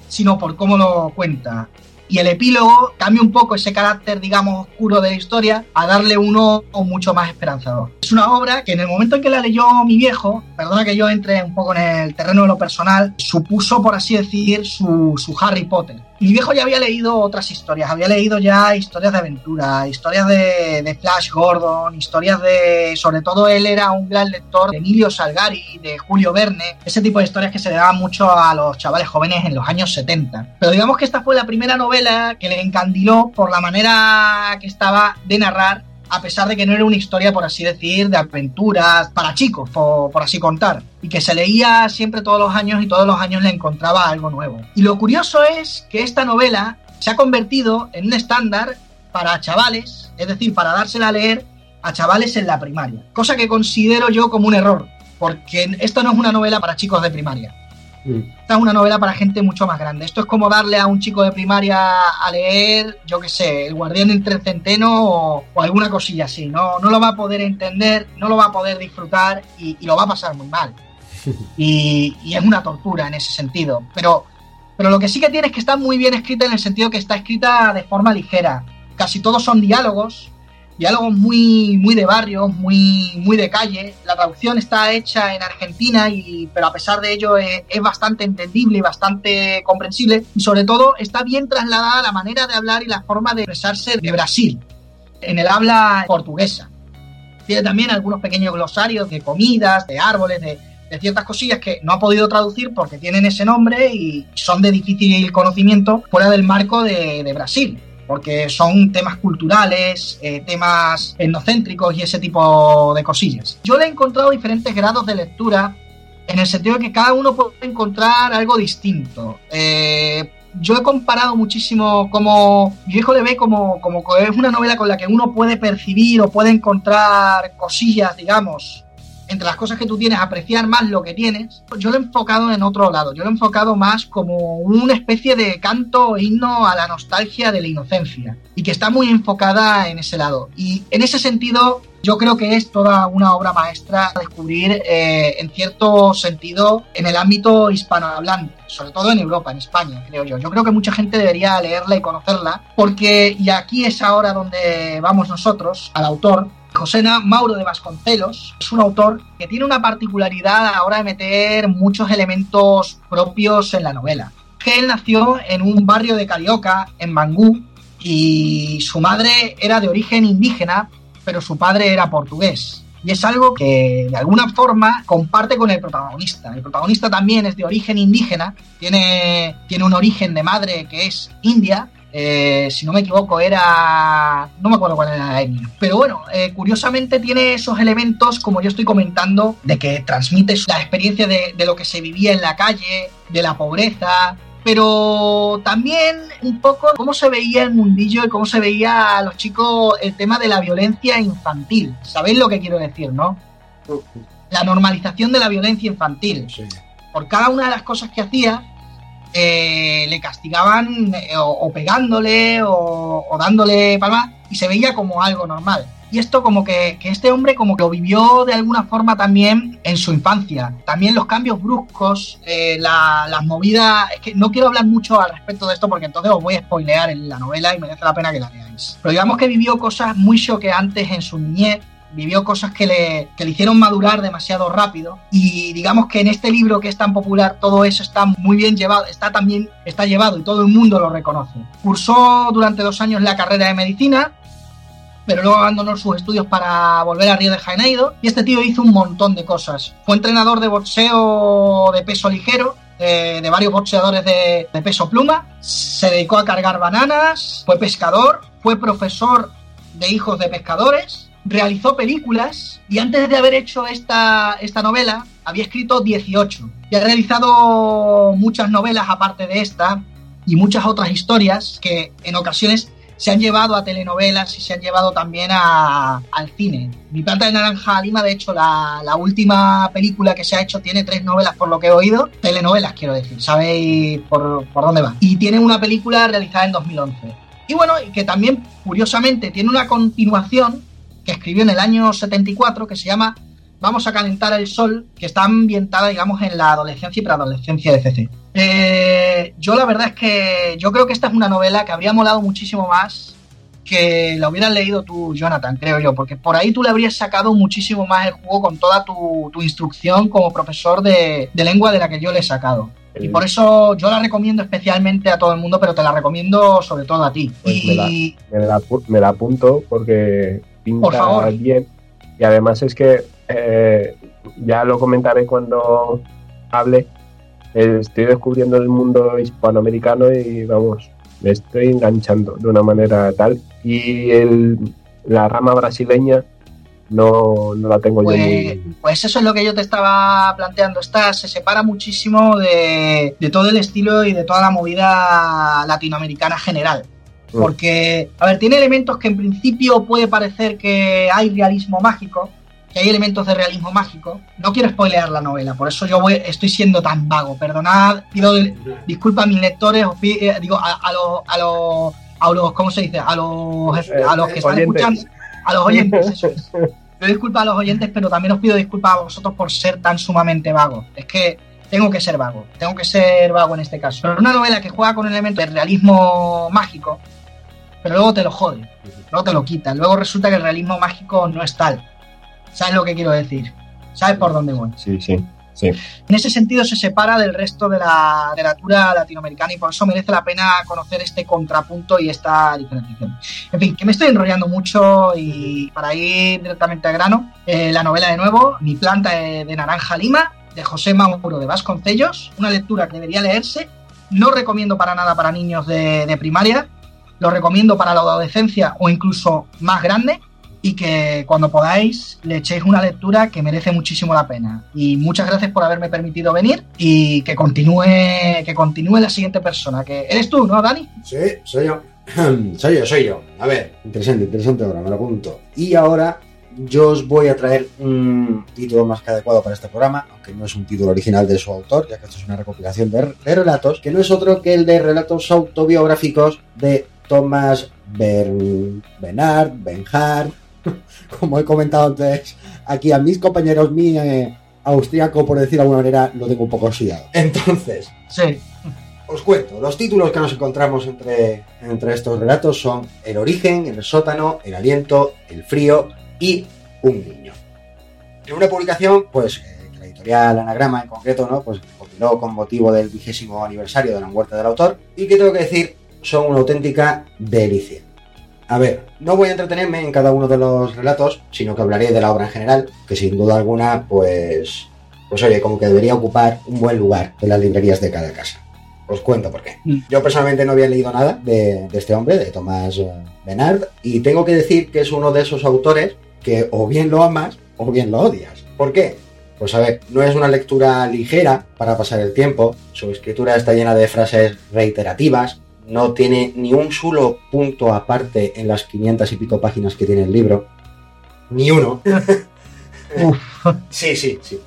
Speaker 2: sino por cómo lo cuenta. Y el epílogo cambia un poco ese carácter, digamos, oscuro de la historia a darle uno mucho más esperanzador. Es una obra que en el momento en que la leyó mi viejo, perdona que yo entre un poco en el terreno de lo personal, supuso, por así decir, su, su Harry Potter. Mi viejo ya había leído otras historias, había leído ya historias de aventura, historias de, de, Flash Gordon, historias de... Sobre todo él era un gran lector de Emilio Salgari, de Julio Verne, ese tipo de historias que se le daban mucho a los chavales jóvenes en los años 70. Pero digamos que esta fue la primera novela que le encandiló por la manera que estaba de narrar a pesar de que no era una historia, por así decir, de aventuras para chicos, por, así contar, y que se leía siempre todos los años y todos los años le encontraba algo nuevo. Y lo curioso es que esta novela se ha convertido en un estándar para chavales, es decir, para dársela a leer a chavales en la primaria, cosa que considero yo como un error, porque esto no es una novela para chicos de primaria. Esta es una novela para gente mucho más grande. Esto es como darle a un chico de primaria a leer, yo qué sé, El Guardián entre el Centeno o, o, alguna cosilla así. No, no lo va a poder entender, no lo va a poder disfrutar y, y lo va a pasar muy mal. Y, y, es una tortura en ese sentido. Pero, pero lo que sí que tiene es que está muy bien escrita en el sentido que está escrita de forma ligera. Casi todos son diálogos, diálogos muy, muy de barrio, muy, muy de calle. La traducción está hecha en Argentina, y, pero a pesar de ello es, es, bastante entendible y bastante comprensible. Y sobre todo está bien trasladada la manera de hablar y la forma de expresarse de Brasil, en el habla portuguesa. Tiene también algunos pequeños glosarios de comidas, de árboles, de, de ciertas cosillas que no ha podido traducir porque tienen ese nombre y son de difícil conocimiento fuera del marco de Brasil porque son temas culturales, eh, temas etnocéntricos y ese tipo de cosillas. Yo le he encontrado diferentes grados de lectura en el sentido de que cada uno puede encontrar algo distinto. Eh, yo he comparado muchísimo como mi viejo le ve como, como es una novela con la que uno puede percibir o puede encontrar cosillas, digamos, entre las cosas que tú tienes, apreciar más lo que tienes, yo lo he enfocado en otro lado. Yo lo he enfocado más como una especie de canto himno a la nostalgia de la inocencia y que está muy enfocada en ese lado. Y en ese sentido, yo creo que es toda una obra maestra a descubrir eh, en cierto sentido en el ámbito hispanohablante, sobre todo en Europa, en España, creo yo. Yo creo que mucha gente debería leerla y conocerla, porque, y aquí es ahora donde vamos nosotros, al autor, Josena Mauro de Vasconcelos es un autor que tiene una particularidad a la hora de meter muchos elementos propios en la novela. Que él nació en un barrio de Carioca, en Mangú, y su madre era de origen indígena, pero su padre era portugués. Y es algo que de alguna forma comparte con el protagonista. El protagonista también es de origen indígena, tiene, tiene un origen de madre que es india, eh, si no me equivoco, era. No me acuerdo cuál era la etnia. Pero bueno, eh, curiosamente tiene esos elementos, como yo estoy comentando, de que transmite la experiencia de, de, lo que se vivía en la calle, de la pobreza. Pero también un poco cómo se veía el mundillo y cómo se veía a los chicos el tema de la violencia infantil. ¿Sabéis lo que quiero decir, no? La normalización de la violencia infantil. Sí. Por cada una de las cosas que hacía, eh, le castigaban eh, o, pegándole o, dándole palmas y se veía como algo normal. Y esto como que, que este hombre como que lo vivió de alguna forma también en su infancia. También los cambios bruscos, eh, la- las movidas... Es que no quiero hablar mucho al respecto de esto porque entonces os voy a spoilear en la novela y merece la pena que la leáis. Pero digamos que vivió cosas muy choqueantes en su niñez vivió cosas que le, que le hicieron madurar demasiado rápido y digamos que en este libro que es tan popular todo eso está muy bien llevado, está también está llevado y todo el mundo lo reconoce. Cursó durante dos años la carrera de medicina, pero luego abandonó sus estudios para volver a Río de Janeiro y este tío hizo un montón de cosas. Fue entrenador de boxeo de peso ligero, eh, de varios boxeadores de, de peso pluma, se dedicó a cargar bananas, fue pescador, fue profesor de hijos de pescadores, realizó películas y antes de haber hecho esta, esta novela había escrito 18 y ha realizado muchas novelas aparte de esta y muchas otras historias que en ocasiones se han llevado a telenovelas y se han llevado también a- al cine. Mi planta de naranja lima, de hecho, la, la última película que se ha hecho tiene tres novelas por lo que he oído, telenovelas quiero decir, sabéis por, por dónde va. Y tiene una película realizada en 2011. Y bueno, que también, curiosamente, tiene una continuación que escribió en el año 74 que se llama Vamos a calentar el sol, que está ambientada, digamos, en la adolescencia y preadolescencia de CC. Eh, yo la verdad es que yo creo que esta es una novela que habría molado muchísimo más que la hubieras leído tú, Jonathan, creo yo, porque por ahí tú le habrías sacado muchísimo más el juego con toda tu, tu instrucción como profesor de, de lengua de la que yo le he sacado. Y por eso yo la recomiendo especialmente a todo el mundo, pero te la recomiendo sobre todo a ti.
Speaker 5: Pues me la- me la, me la apunto porque pinta
Speaker 2: Por favor.
Speaker 5: bien. Y además es que eh, ya lo comentaré cuando hable. Estoy descubriendo el mundo hispanoamericano y vamos, me estoy enganchando de una manera tal. Y el, la rama brasileña no, no la tengo yo
Speaker 2: Pues,
Speaker 5: muy.
Speaker 2: pues eso es lo que yo te estaba planteando. Esta se separa muchísimo de, de todo el estilo y de toda la movida latinoamericana general.
Speaker 5: Mm.
Speaker 2: Porque, a ver, tiene elementos que en principio puede parecer que hay realismo mágico, que hay elementos de realismo mágico. No quiero spoilear la novela, por eso yo voy- estoy siendo tan vago. Perdonad, pido di- disculpa a mis lectores, os pi- eh, digo, a, a los, a los, a los, ¿cómo se dice? A los, a los que están
Speaker 5: Oyentes.
Speaker 2: escuchando, a los oyentes, eso es. Pido a los oyentes, pero también os pido disculpas a vosotros por ser tan sumamente vago. Es que tengo que ser vago, tengo que ser vago en este caso. Pero una novela que juega con un elemento de realismo mágico, pero luego te lo jode, luego te lo quita, luego resulta que el realismo mágico no es tal. ¿Sabes lo que quiero decir? ¿Sabes por dónde voy?
Speaker 5: Sí, sí, sí.
Speaker 2: En ese sentido se separa del resto de la literatura latinoamericana y por eso merece la pena conocer este contrapunto y esta diferenciación. En fin, que me estoy enrollando mucho y para ir directamente al grano, eh, la novela de nuevo, Mi planta de, de naranja lima, de José Mauro de Vasconcellos, una lectura que debería leerse, no recomiendo para nada para niños de, de primaria, lo recomiendo para la adolescencia o incluso más grande, y que cuando podáis le echéis una lectura que merece muchísimo la pena. Y muchas gracias por haberme permitido venir y que continúe, que continúe la siguiente persona, que eres tú, ¿no, Dani?
Speaker 8: Sí, soy yo. soy yo, soy yo. A ver, interesante, interesante ahora, me lo apunto. Y ahora yo os voy a traer un título más que adecuado para este programa, aunque no es un título original de su autor, ya que esto es una recopilación de, de relatos, que no es otro que el de relatos autobiográficos de Thomas Bern, Bernard, Benhard, como he comentado antes aquí a mis compañeros, mi eh, austriaco, por decir de alguna manera, lo tengo un poco oxidado. Entonces,
Speaker 2: Sí.
Speaker 8: os cuento, los títulos que nos encontramos entre, entre estos relatos son El origen, El sótano, El aliento, El frío y Un niño. En una publicación, pues, eh, la editorial Anagrama en concreto, ¿no? Pues compiló con motivo del vigésimo aniversario de la muerte del autor y que tengo que decir, son una auténtica delicia. A ver, no voy a entretenerme en cada uno de los relatos, sino que hablaré de la obra en general, que sin duda alguna, pues, pues oye, como que debería ocupar un buen lugar en las librerías de cada casa. Os cuento por qué.
Speaker 2: Mm.
Speaker 8: Yo personalmente no había leído nada de, de este hombre, de Tomás eh, Benard, y tengo que decir que es uno de esos autores que o bien lo amas o bien lo odias. ¿Por qué? Pues a ver, no es una lectura ligera para pasar el tiempo, su escritura está llena de frases reiterativas, no tiene ni un solo punto aparte en las 500 y pico páginas que tiene el libro. Ni uno. sí, sí, sí.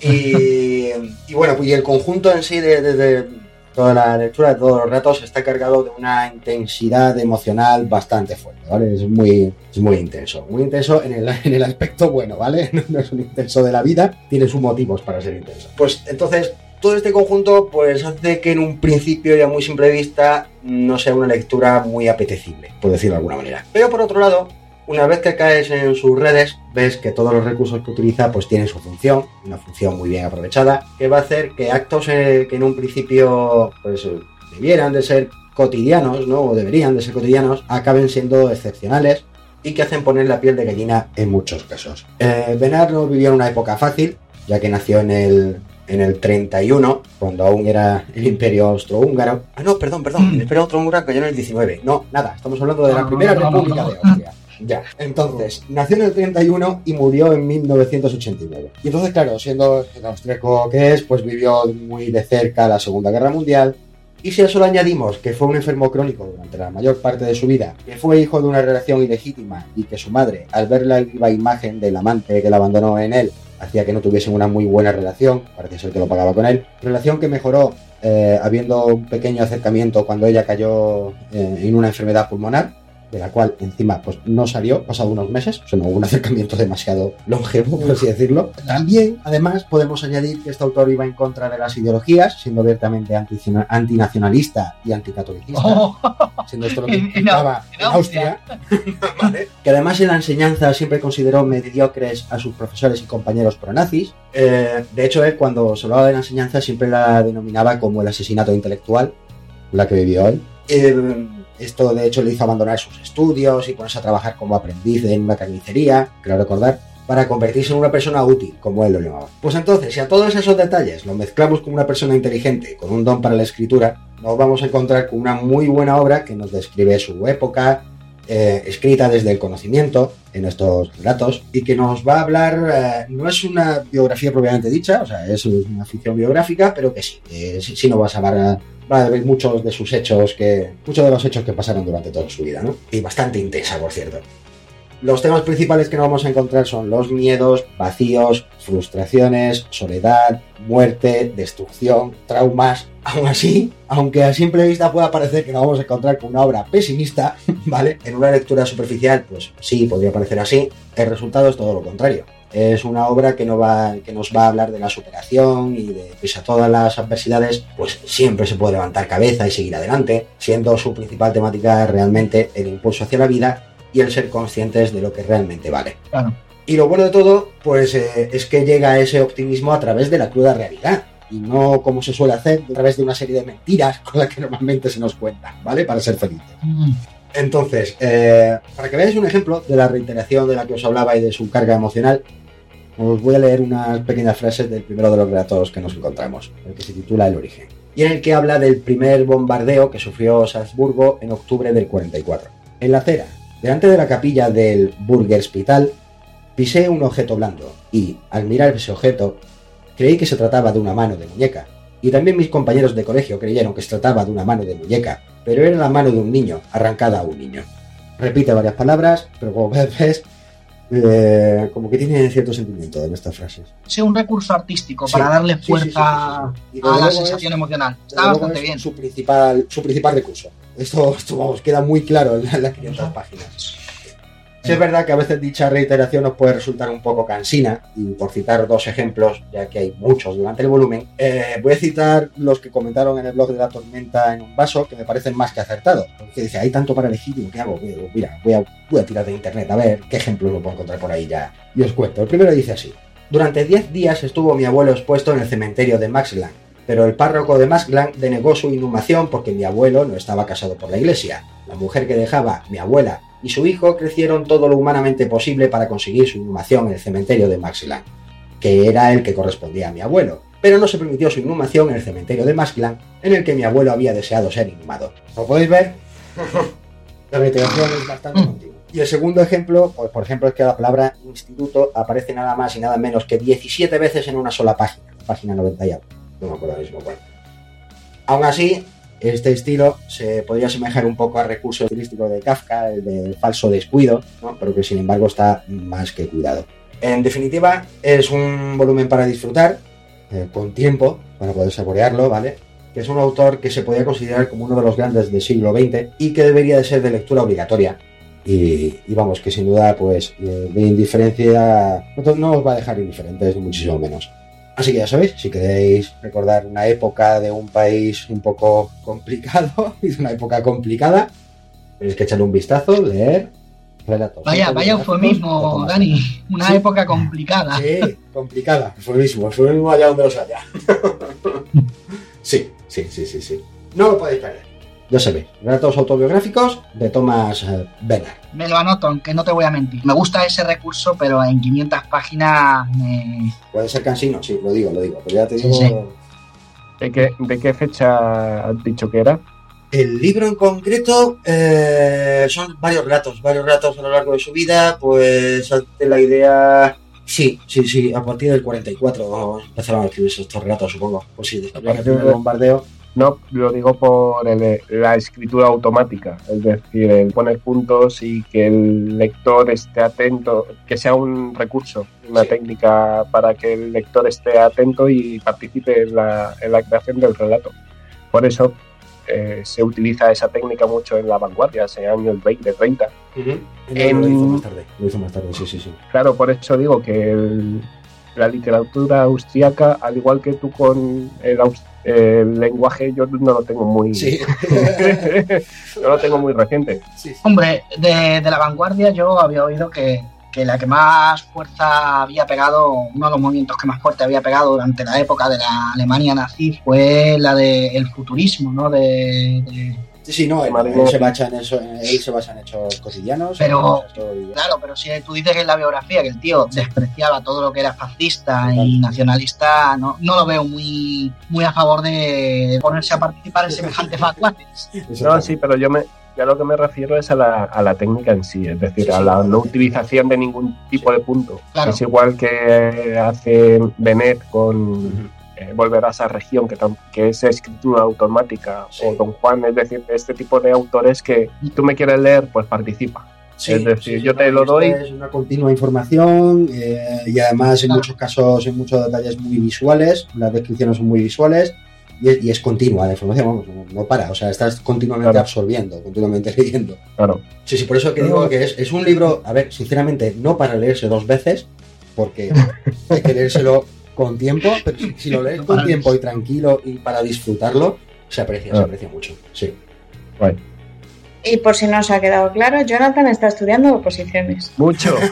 Speaker 8: Y, y bueno, pues y el conjunto en sí de, de- de- toda la lectura de todos los relatos está cargado de una intensidad emocional bastante fuerte, ¿vale? Es muy, es muy intenso. Muy intenso en el, en el aspecto bueno, ¿vale? No es un intenso de la vida, tiene sus motivos para ser intenso. Pues entonces, todo este conjunto pues hace que en un principio y a muy simple vista no sea una lectura muy apetecible, por decirlo de alguna manera. Pero por otro lado, una vez que caes en sus redes, ves que todos los recursos que utiliza pues tienen su función, una función muy bien aprovechada, que va a hacer que actos eh, que en un principio pues debieran de ser cotidianos, ¿no? O deberían de ser cotidianos, acaben siendo excepcionales y que hacen poner la piel de gallina en muchos casos. Eh, no vivió en una época fácil, ya que nació en el, en el 31, cuando aún era el imperio austrohúngaro. Ah, no, perdón, perdón, el imperio austrohúngaro cayó en el 19. No, nada, estamos hablando de la
Speaker 2: No,
Speaker 8: primera república de Austria. Ya, entonces, nació en el 31 y murió en 1989. Y entonces, claro, siendo el austriaco que es, pues vivió muy de cerca la Segunda Guerra Mundial. Y si a eso le añadimos que fue un enfermo crónico durante la mayor parte de su vida, que fue hijo de una relación ilegítima y que su madre, al ver la viva imagen del amante que la abandonó en él, hacía que no tuviesen una muy buena relación, parece ser que lo pagaba con él, relación que mejoró eh, habiendo un pequeño acercamiento cuando ella cayó eh, en una enfermedad pulmonar, de la cual encima pues no salió, pasado unos meses, o sea, no hubo un acercamiento demasiado longevo, por así decirlo. También, además, podemos añadir que este autor iba en contra de las ideologías, siendo abiertamente anti- antinacionalista y anticatolicista,
Speaker 2: Oh,
Speaker 8: siendo esto lo que
Speaker 2: En- en-
Speaker 8: implicaba
Speaker 2: en
Speaker 8: en Austria, ¿vale? que además en la enseñanza siempre consideró mediocres a sus profesores y compañeros pronazis. Eh, de hecho, él cuando se hablaba de la enseñanza siempre la denominaba como el asesinato intelectual, la que vivió él. Eh, esto de hecho le hizo abandonar sus estudios y ponerse a trabajar como aprendiz en una carnicería, creo recordar, para convertirse en una persona útil, como él lo llamaba. Pues entonces, si a todos esos detalles lo mezclamos con una persona inteligente, con un don para la escritura, nos vamos a encontrar con una muy buena obra que nos describe su época, eh, escrita desde el conocimiento en estos relatos y que nos va a hablar, eh, no es una biografía propiamente dicha, o sea, es una ficción biográfica, pero que sí, eh, sí, sí nos va a saber, va a ver muchos de sus hechos, que muchos de los hechos que pasaron durante toda su vida, ¿no? Y bastante intensa, por cierto. Los temas principales que nos vamos a encontrar son los miedos, vacíos, frustraciones, soledad, muerte, destrucción, traumas. Aún así, aunque a simple vista pueda parecer que nos vamos a encontrar con una obra pesimista, ¿vale? En una lectura superficial, pues sí, podría parecer así. El resultado es todo lo contrario. Es una obra que, no va, que nos va a hablar de la superación y de, pese a todas las adversidades, pues siempre se puede levantar cabeza y seguir adelante, siendo su principal temática realmente el impulso hacia la vida y el ser conscientes de lo que realmente vale.
Speaker 2: Claro.
Speaker 8: Y lo bueno de todo, pues eh, es que llega ese optimismo a través de la cruda realidad. Y no como se suele hacer, a través de una serie de mentiras con las que normalmente se nos cuenta, ¿vale? Para ser felices.
Speaker 2: Mm.
Speaker 8: Entonces, eh, para que veáis un ejemplo de la reiteración de la que os hablaba y de su carga emocional, os voy a leer unas pequeñas frases del primero de los relatos que nos encontramos, el que se titula El origen, y en el que habla del primer bombardeo que sufrió Salzburgo en octubre del 44. En la acera, delante de la capilla del Burgerspital, pisé un objeto blando y, al mirar ese objeto, creí que se trataba de una mano de muñeca. Y también mis compañeros de colegio creyeron que se trataba de una mano de muñeca, pero era la mano de un niño, arrancada a un niño. Repite varias palabras, pero como ves, eh, como que tiene cierto sentimiento en estas frases.
Speaker 2: Sea un recurso artístico
Speaker 8: Sí,
Speaker 2: para darle
Speaker 8: sí, sí,
Speaker 2: fuerza
Speaker 8: sí, sí, sí.
Speaker 2: A la sensación
Speaker 8: es-
Speaker 2: emocional. Está bastante
Speaker 8: es
Speaker 2: bien.
Speaker 8: Su principal, su principal recurso. Esto, esto, vamos, queda muy claro en, la- en las 500 páginas. Sí es verdad que a veces dicha reiteración nos puede resultar un poco cansina, y por citar dos ejemplos, ya que hay muchos durante el volumen, eh, voy a citar los que comentaron en el blog de la tormenta en un vaso, que me parecen más que acertados. Porque dice, hay tanto para elegir, ¿qué hago? Mira, voy a, voy a tirar de internet a ver qué ejemplos lo puedo encontrar por ahí ya. Y os cuento. El primero dice así. Durante 10 días estuvo mi abuelo expuesto en el cementerio de Maxland, pero el párroco de Maxland denegó su inhumación porque mi abuelo no estaba casado por la iglesia. La mujer que dejaba, mi abuela, y su hijo crecieron todo lo humanamente posible para conseguir su inhumación en el cementerio de Maxland, que era el que correspondía a mi abuelo. Pero no se permitió su inhumación en el cementerio de Maxland, en el que mi abuelo había deseado ser inhumado. Como podéis ver, la reiteración es bastante continua. Y el segundo ejemplo, pues, por ejemplo, es que la palabra instituto aparece nada más y nada menos que 17 veces en una sola página, página 90 y algo. No me acuerdo mismo cuál. Aún así, este estilo se podría asemejar un poco al recurso estilístico de Kafka, el del falso descuido, ¿no? pero que sin embargo está más que cuidado. En definitiva, es un volumen para disfrutar, eh, con tiempo, para poder saborearlo, ¿vale? que es un autor que se podía considerar como uno de los grandes del siglo XX y que debería de ser de lectura obligatoria. Y, vamos, que sin duda, pues, eh, de indiferencia, no, no os va a dejar indiferentes, muchísimo menos. Así que ya sabéis, si queréis recordar una época de un país un poco complicado, y de una época complicada, tenéis que echarle un vistazo, leer, relatos.
Speaker 2: Vaya, vaya eufemismo, Dani. Una
Speaker 8: Sí.
Speaker 2: época complicada.
Speaker 8: Sí, complicada. Eufemismo, eufemismo allá donde los haya. sí, sí, sí, sí, sí. No lo podéis perder. Ya sabéis, relatos autobiográficos de Thomas eh, Bernard.
Speaker 2: Me lo anoto, aunque no te voy a mentir. Me gusta ese recurso, pero en 500 páginas me...
Speaker 8: Puede ser cansino, sí, lo digo, lo digo. Pero ya te digo,
Speaker 2: sí.
Speaker 5: ¿De qué, ¿De qué fecha has dicho que era?
Speaker 8: El libro en concreto eh, son varios relatos, varios relatos a lo largo de su vida, pues hazte la idea... Sí, sí, sí, a partir del 44 empezaron a escribirse estos relatos, supongo. Pues sí, después
Speaker 5: partir
Speaker 8: del
Speaker 5: de-
Speaker 8: bombardeo.
Speaker 5: No, lo digo por el- la escritura automática, es decir, el poner puntos y que el lector esté atento, que sea un recurso, una
Speaker 8: Sí.
Speaker 5: técnica para que el lector esté atento y participe en la, en la creación del relato. Por eso eh, se utiliza esa técnica mucho en la vanguardia, hace años 20, 30.
Speaker 8: No, Lo hizo
Speaker 5: En-
Speaker 8: más tarde, lo hizo más tarde, sí, sí, sí.
Speaker 5: Claro, por eso digo que el- la literatura austriaca, al igual que tú con el, lenguaje, yo no lo tengo muy...
Speaker 8: Sí.
Speaker 5: no lo tengo muy reciente.
Speaker 8: sí, sí.
Speaker 2: Hombre, de, de la vanguardia yo había oído que, que la que más fuerza había pegado, uno de los movimientos que más fuerte había pegado durante la época de la Alemania nazi fue la del futurismo, ¿no? De, de-
Speaker 8: Sí, sí, no, él, se basa en eso, él se basa en hechos cotidianos.
Speaker 2: Pero-
Speaker 8: en
Speaker 2: Claro, pero si tú dices en la biografía que el tío despreciaba todo lo que era fascista y nacionalista, no, no lo veo muy, muy a favor de ponerse a participar en semejantes vanguardias.
Speaker 5: No, sí, pero yo me, yo a lo que me refiero es a la, a la técnica en sí, es decir,
Speaker 8: Sí,
Speaker 5: a la no utilización de ningún tipo de punto.
Speaker 2: Claro.
Speaker 5: Es igual que hace Benet con. Eh, Volver a esa región, que, que es escritura automática,
Speaker 8: Sí.
Speaker 5: o Don Juan, es decir, este tipo de autores que tú me quieres leer, pues participa.
Speaker 8: Sí,
Speaker 5: es decir,
Speaker 8: sí,
Speaker 5: yo te lo doy.
Speaker 8: Es una continua información eh, y además en
Speaker 2: Claro.
Speaker 8: muchos casos, en muchos detalles muy visuales, las descripciones son muy visuales y es, y es continua la información, vamos, no, no para, o sea, estás continuamente
Speaker 5: Claro.
Speaker 8: absorbiendo, continuamente leyendo.
Speaker 5: Claro.
Speaker 8: Sí, sí, por eso que digo que es, es un libro, a ver, sinceramente, no para leerse dos veces, porque hay que leérselo con tiempo, pero si, si lo lees con tiempo y tranquilo y para disfrutarlo, se aprecia, se
Speaker 5: Ah.
Speaker 8: aprecia mucho. Sí.
Speaker 5: Guay.
Speaker 1: Y por si no os ha quedado claro, Jonathan está estudiando oposiciones.
Speaker 5: Mucho.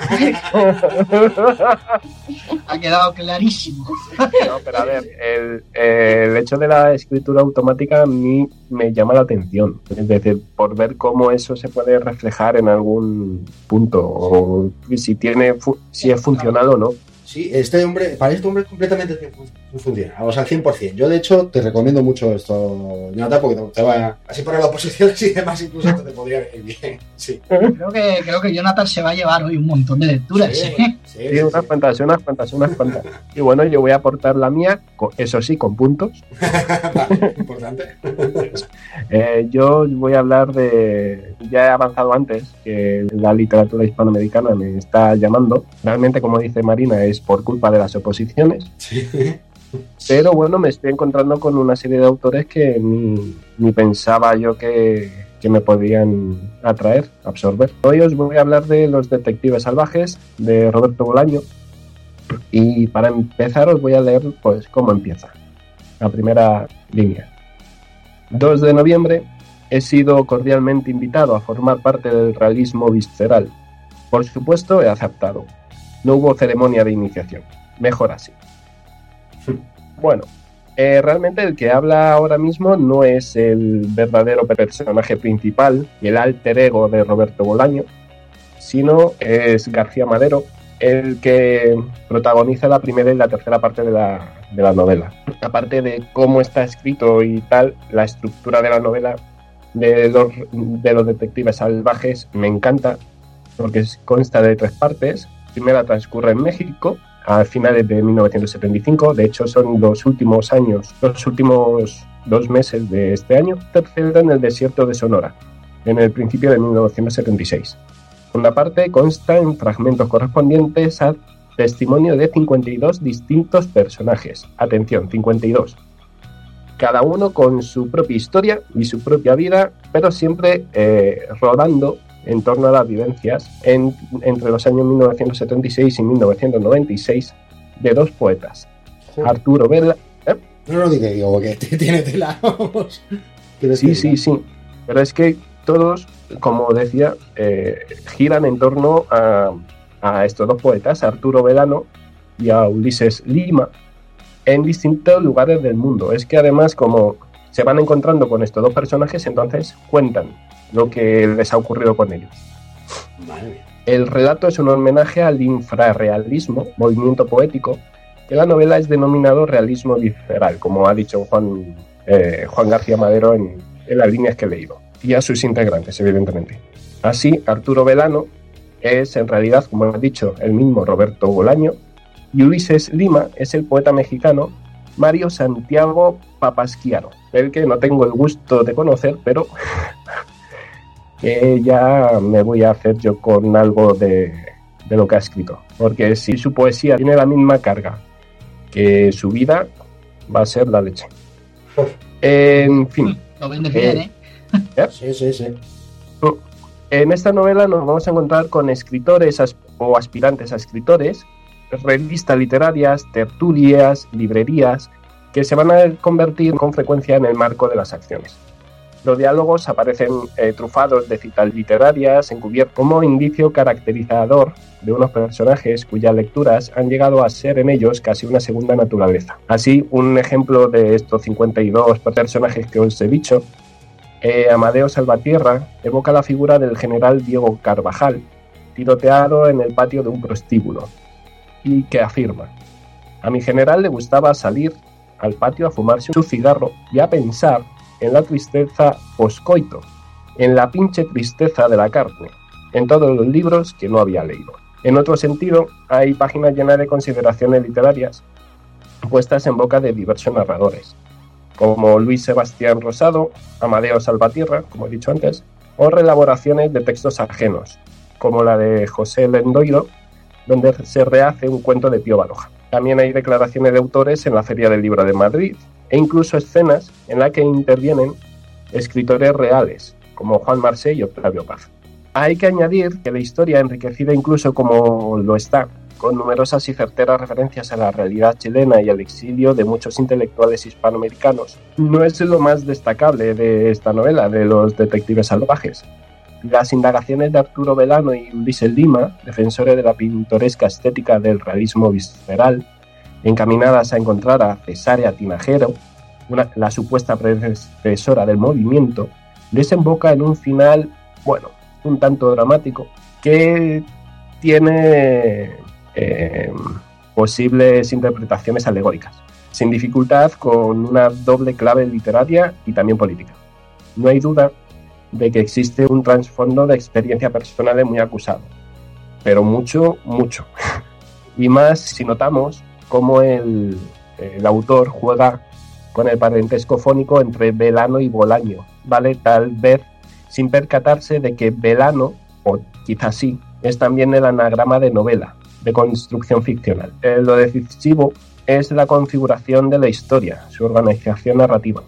Speaker 2: Ha quedado clarísimo.
Speaker 5: No, pero a ver, el, el hecho de la escritura automática a mí me llama la atención. Es decir, por ver cómo eso se puede reflejar en algún punto, o si tiene si es funcional o no.
Speaker 8: Sí, este hombre, para este hombre es completamente fun- funciona, o sea, al 100%. Yo, de hecho, te recomiendo mucho esto, Jonathan, porque te, va, así para las oposiciones y demás, incluso te, te podría venir bien. Sí.
Speaker 2: Creo que, creo que Jonathan se va a llevar hoy un montón de lecturas.
Speaker 8: Sí,
Speaker 2: ¿eh?
Speaker 8: sí,
Speaker 5: Sí,
Speaker 8: sí,
Speaker 5: unas cuantas, unas cuantas, unas cuantas. Y bueno, yo voy a aportar la mía, eso sí, con puntos.
Speaker 8: Vale, importante.
Speaker 5: Eh, yo voy a hablar de. Ya he avanzado antes que la literatura hispanoamericana me está llamando. Realmente, como dice Marina, es por culpa de las oposiciones.
Speaker 8: Sí.
Speaker 5: Pero bueno, me estoy encontrando con una serie de autores que ni, ni pensaba yo que, que me podían atraer, absorber. Hoy os voy a hablar de Los Detectives Salvajes de Roberto Bolaño. Y para empezar os voy a leer pues cómo empieza. La primera línea. 2 de noviembre he sido cordialmente invitado a formar parte del realismo visceral. Por supuesto he aceptado. No hubo ceremonia de iniciación. Mejor así. Bueno, eh, realmente el que habla ahora mismo no es el verdadero personaje principal y el alter ego de Roberto Bolaño, sino es García Madero, el que protagoniza la primera y la tercera parte de la, de la novela. Aparte de cómo está escrito y tal, la estructura de la novela de los, de los detectives salvajes me encanta, porque consta de tres partes. Primera transcurre en México, a finales de 1975. De hecho, son los últimos años, los últimos dos meses de este año. Tercera en el desierto de Sonora, en el principio de 1976. Segunda parte consta en fragmentos correspondientes a testimonio de 52 distintos personajes. Atención, 52. cada uno con su propia historia y su propia vida, pero siempre eh, rodando en torno a las vivencias en- entre los años 1976 y 1996 de dos poetas, Arturo Vela. ¿eh?
Speaker 8: No lo digo, digo, que tiene tela.
Speaker 5: Sí, sí, sí. Pero es que todos, como decía, eh, giran en torno a, a estos dos poetas, Arturo Velano y a Ulises Lima, en distintos lugares del mundo. Es que además, como se van encontrando con estos dos personajes, entonces cuentan lo que les ha ocurrido con ellos. El relato es un homenaje al infrarrealismo, movimiento poético, que la novela es denominado realismo visceral, como ha dicho Juan, eh, Juan García Madero en, en las líneas que he leído, y a sus integrantes, evidentemente. Así, Arturo Velano es en realidad, como he dicho, el mismo Roberto Bolaño, y Ulises Lima es el poeta mexicano Mario Santiago Papasquiaro, el que no tengo el gusto de conocer, pero que ya me voy a hacer yo con algo de, de lo que ha escrito. Porque si su poesía tiene la misma carga que su vida, va a ser la leche. En fin,
Speaker 2: Lo vendes bien,
Speaker 5: Eh,
Speaker 2: ¿eh?
Speaker 8: Sí, sí, sí.
Speaker 5: en esta novela nos vamos a encontrar con escritores o aspirantes a escritores, revistas literarias, tertulias, librerías, que se van a convertir con frecuencia en el marco de las acciones. Los diálogos aparecen eh, trufados de citas literarias, encubiertos como indicio caracterizador de unos personajes cuyas lecturas han llegado a ser en ellos casi una segunda naturaleza. Así, un ejemplo de estos 52 personajes que os he dicho eh, Amadeo Salvatierra evoca la figura del general Diego Carvajal, tiroteado en el patio de un prostíbulo, y que afirma, a mi general le gustaba salir al patio a fumarse un cigarro y a pensar en la tristeza poscoito, en la pinche tristeza de la carne, en todos los libros que no había leído. En otro sentido, hay páginas llenas de consideraciones literarias puestas en boca de diversos narradores, como Luis Sebastián Rosado, Amadeo Salvatierra, como he dicho antes, o reelaboraciones de textos ajenos, como la de José Lendoiro, donde se rehace un cuento de Pío Baroja. También hay declaraciones de autores en la Feria del Libro de Madrid e incluso escenas en las que intervienen escritores reales, como Juan Marsé y Octavio Paz. Hay que añadir que la historia, enriquecida incluso como lo está, con numerosas y certeras referencias a la realidad chilena y al exilio de muchos intelectuales hispanoamericanos, no es lo más destacable de esta novela, de los detectives salvajes. Las indagaciones de Arturo Velano y Ulises Lima, defensores de la pintoresca estética del realismo visceral, encaminadas a encontrar a Cesárea Tinajero, la supuesta predecesora del movimiento, desemboca en un final, bueno, un tanto dramático, que tiene eh, posibles interpretaciones alegóricas, sin dificultad con una doble clave literaria y también política. No hay duda de que existe un trasfondo de experiencia personal muy acusado, pero mucho, mucho. Y más si notamos cómo el, autor juega con el parentesco fónico entre Velano y Bolaño, ¿vale? Tal vez sin percatarse de que Velano, o quizás sí, es también el anagrama de novela, de construcción ficcional. Eh, lo decisivo es la configuración de la historia, su organización narrativa.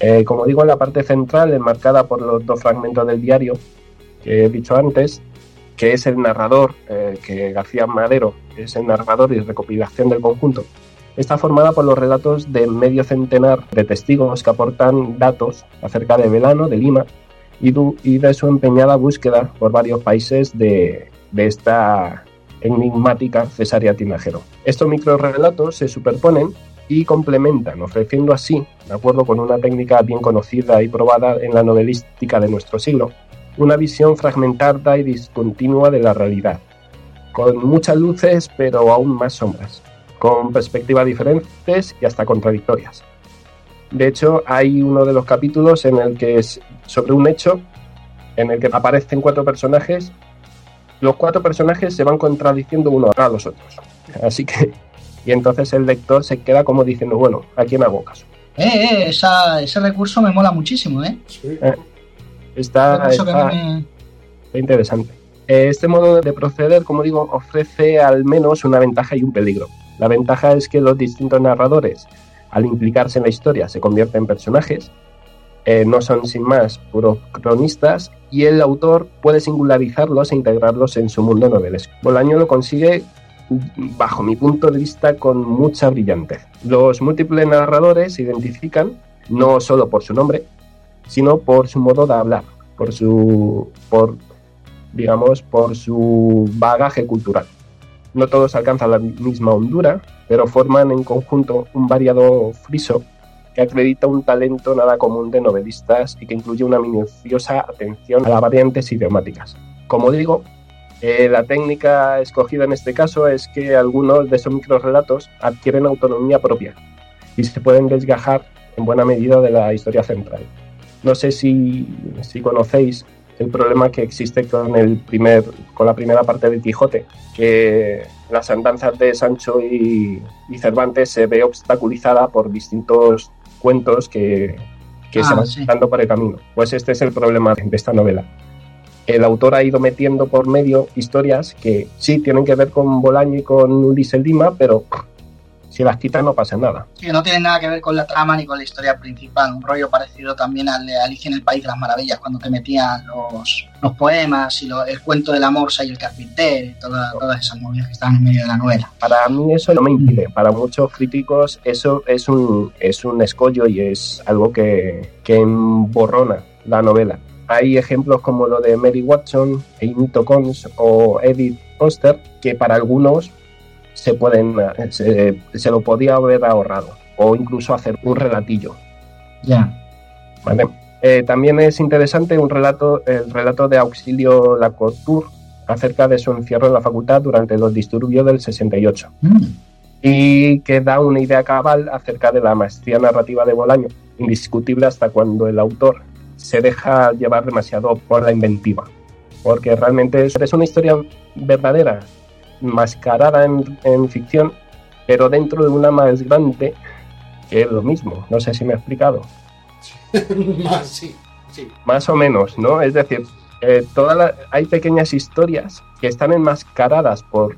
Speaker 5: Eh, como digo, en la parte central, enmarcada por los dos fragmentos del diario que he dicho antes, que es el narrador, eh, que García Madero es el narrador y recopilación del conjunto, está formada por los relatos de medio centenar de testigos que aportan datos acerca de Velano, de Lima, y, de su empeñada búsqueda por varios países de, de esta enigmática cesárea tinajero. Estos microrelatos se superponen y complementan, ofreciendo así, de acuerdo con una técnica bien conocida y probada en la novelística de nuestro siglo, una visión fragmentada y discontinua de la realidad, con muchas luces pero aún más sombras, con perspectivas diferentes y hasta contradictorias. De hecho, hay uno de los capítulos en el que es sobre un hecho en el que aparecen cuatro personajes. Los cuatro personajes se van contradiciendo uno a los otros. Así que, y entonces el lector se queda como diciendo, bueno, ¿a quién hago caso?
Speaker 2: Eh, eh, esa- ese recurso me mola muchísimo, ¿eh?
Speaker 5: Está,
Speaker 2: Recurso me-
Speaker 5: Está interesante. Eh, Este modo de proceder, como digo, ofrece al menos una ventaja y un peligro. La ventaja es que los distintos narradores al implicarse en la historia, se convierten en personajes, eh, no son sin más puros cronistas y el autor puede singularizarlos e integrarlos en su mundo novelesco. Bolaño lo consigue bajo mi punto de vista con mucha brillantez. Los múltiples narradores se identifican no solo por su nombre, sino por su modo de hablar, por su por digamos por su bagaje cultural. No todos alcanzan la misma hondura, pero forman en conjunto un variado friso que acredita un talento nada común de novelistas y que incluye una minuciosa atención a las variantes idiomáticas. Como digo, eh, la técnica escogida en este caso es que algunos de esos microrelatos adquieren autonomía propia y se pueden desgajar en buena medida de la historia central. No sé si, si conocéis el problema que existe con, el primer, con la primera parte de Quijote, que las andanzas de Sancho y, y Cervantes se ve obstaculizada por distintos cuentos que, que se
Speaker 2: Ah,
Speaker 5: van
Speaker 2: sí.
Speaker 5: dando por el camino. Pues este es el problema de esta novela. El autor ha ido metiendo por medio historias que sí tienen que ver con Bolaño y con Ulises Lima, pero si las quitas no pasa nada.
Speaker 2: Que no tiene nada que ver con la trama ni con la historia principal. Un rollo parecido también al de Alicia en el País de las Maravillas, cuando te metían los, los poemas y lo- el cuento del amor y el carpintero y toda- todas esas movidas que están en medio de la novela.
Speaker 5: Para mí eso no me impide. Para muchos críticos eso es un, es un escollo y es algo que, que emborrona la novela. Hay ejemplos como lo de Mary Watson, Amy Cons o Edith Foster, que para algunos se pueden se, se lo podía haber ahorrado o incluso hacer un relatillo.
Speaker 2: Ya.
Speaker 5: ¿vale? Eh, también es interesante un relato, el relato de Auxilio Lacour acerca de su encierro en la facultad durante los disturbios del 68 y que da una idea cabal acerca de la maestría narrativa de Bolaño, indiscutible hasta cuando el autor se deja llevar demasiado por la inventiva, porque realmente es una historia verdadera, mascarada en, en ficción, pero dentro de una más grande que es lo mismo. No sé si me he explicado.
Speaker 8: Más, sí, sí.
Speaker 5: Más o menos, ¿no? Es decir, eh, toda la- hay pequeñas historias que están enmascaradas por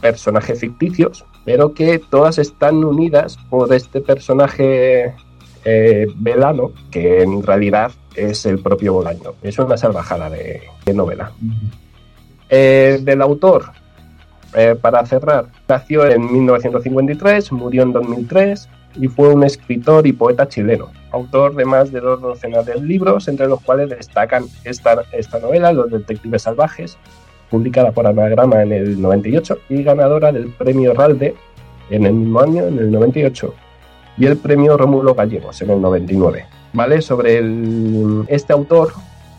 Speaker 5: personajes ficticios, pero que todas están unidas por este personaje eh, velano, que en realidad es el propio Bolaño. Es una salvajada de, de novela. Eh, del autor, eh, para cerrar, nació en 1953, murió en 2003 y fue un escritor y poeta chileno, autor de más de dos docenas de libros, entre los cuales destacan esta, esta novela, Los Detectives Salvajes, publicada por Anagrama en el 98 y ganadora del premio Ralde en el mismo año, en el 98, y el premio Rómulo Gallegos en el 99. ¿Vale? Sobre el- este autor,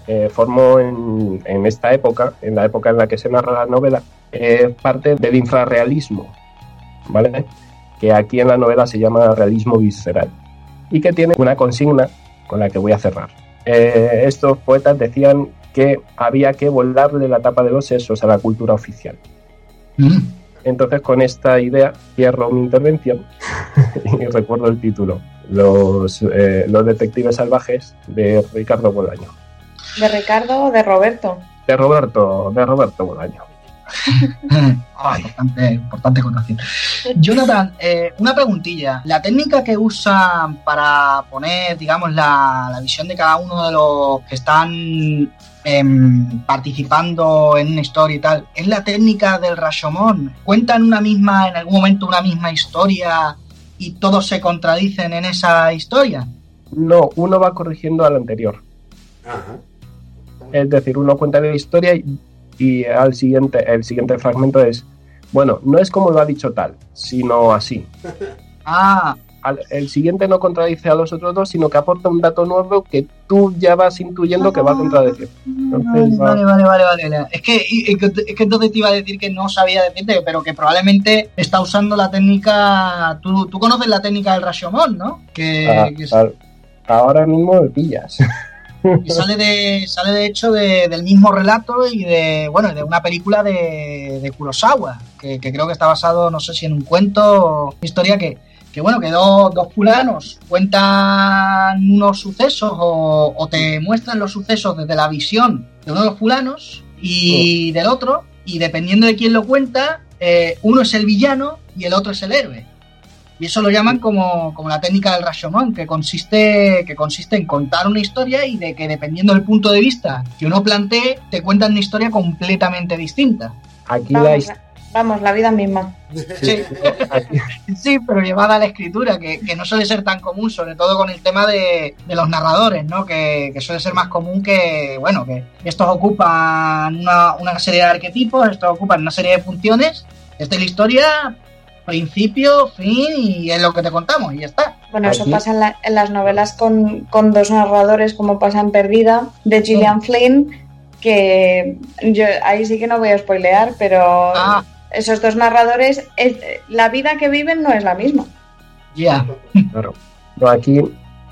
Speaker 5: eh, formó en, en esta época, en la época en la que se narra la novela, eh, parte del infrarrealismo, ¿vale? Que aquí en la novela se llama realismo visceral y que tiene una consigna con la que voy a cerrar. Eh, estos poetas decían que había que volarle la tapa de los sesos a la cultura oficial. Entonces, con esta idea, cierro mi intervención y recuerdo el título: Los, eh, los Detectives Salvajes de Ricardo Bolaño.
Speaker 1: ¿De Ricardo o de Roberto?
Speaker 5: De Roberto, de Roberto Bolaño.
Speaker 2: Ay, bastante importante. Jonathan, eh, una preguntilla. La técnica que usan para poner, digamos, la, la visión de cada uno de los que están em, participando en una historia y tal, ¿es la técnica del Rashomon? ¿Cuentan una misma, en algún momento una misma historia y todos se contradicen en esa historia?
Speaker 5: No, uno va corrigiendo al anterior.
Speaker 8: Ajá.
Speaker 5: Es decir, uno cuenta la historia y, y al siguiente, el siguiente fragmento es, bueno, no es como lo ha dicho tal, sino así.
Speaker 2: Ah,
Speaker 5: Al- el siguiente no contradice a los otros dos, sino que aporta un dato nuevo que tú ya vas intuyendo que va a contradecir. Entonces,
Speaker 2: Vale, vale, vale, vale. vale. Es que, es que es que entonces te iba a decir que no sabía decirte, pero que probablemente está usando la técnica. Tú, tú conoces la técnica del Rashomon, ¿no? Que,
Speaker 5: Ah,
Speaker 2: que s-
Speaker 5: ah, ahora mismo me pillas.
Speaker 2: que sale de sale de hecho de- del mismo relato y de bueno de una película de, de Kurosawa que, que creo que está basado no sé si en un cuento o una historia que, que bueno que dos, dos fulanos cuentan unos sucesos o, o te muestran los sucesos desde la visión de uno de los fulanos y del otro y dependiendo de quién lo cuenta eh, uno es el villano y el otro es el héroe y eso lo llaman como, como la técnica del Rashomon, que consiste, que consiste en contar una historia y de que dependiendo del punto de vista que uno plantee, te cuentan una historia completamente distinta.
Speaker 5: Aquí la,
Speaker 1: Vamos, la vida misma.
Speaker 2: Sí, sí, pero llevada a la escritura, que, que no suele ser tan común, sobre todo con el tema de, de los narradores, ¿no? Que, que suele ser más común que, bueno, que estos ocupan una, una serie de arquetipos, estos ocupan una serie de funciones. Esta es la historia, principio, fin, y es lo que te contamos, y ya está.
Speaker 1: Bueno, eso pasa en, la- en las novelas con, con dos narradores, como pasa en Perdida, de Gillian Flynn, que yo ahí sí que no voy a spoilear, pero
Speaker 2: Ah,
Speaker 1: esos dos narradores, es- la vida que viven no es la misma.
Speaker 2: ya.
Speaker 5: Claro. No, aquí,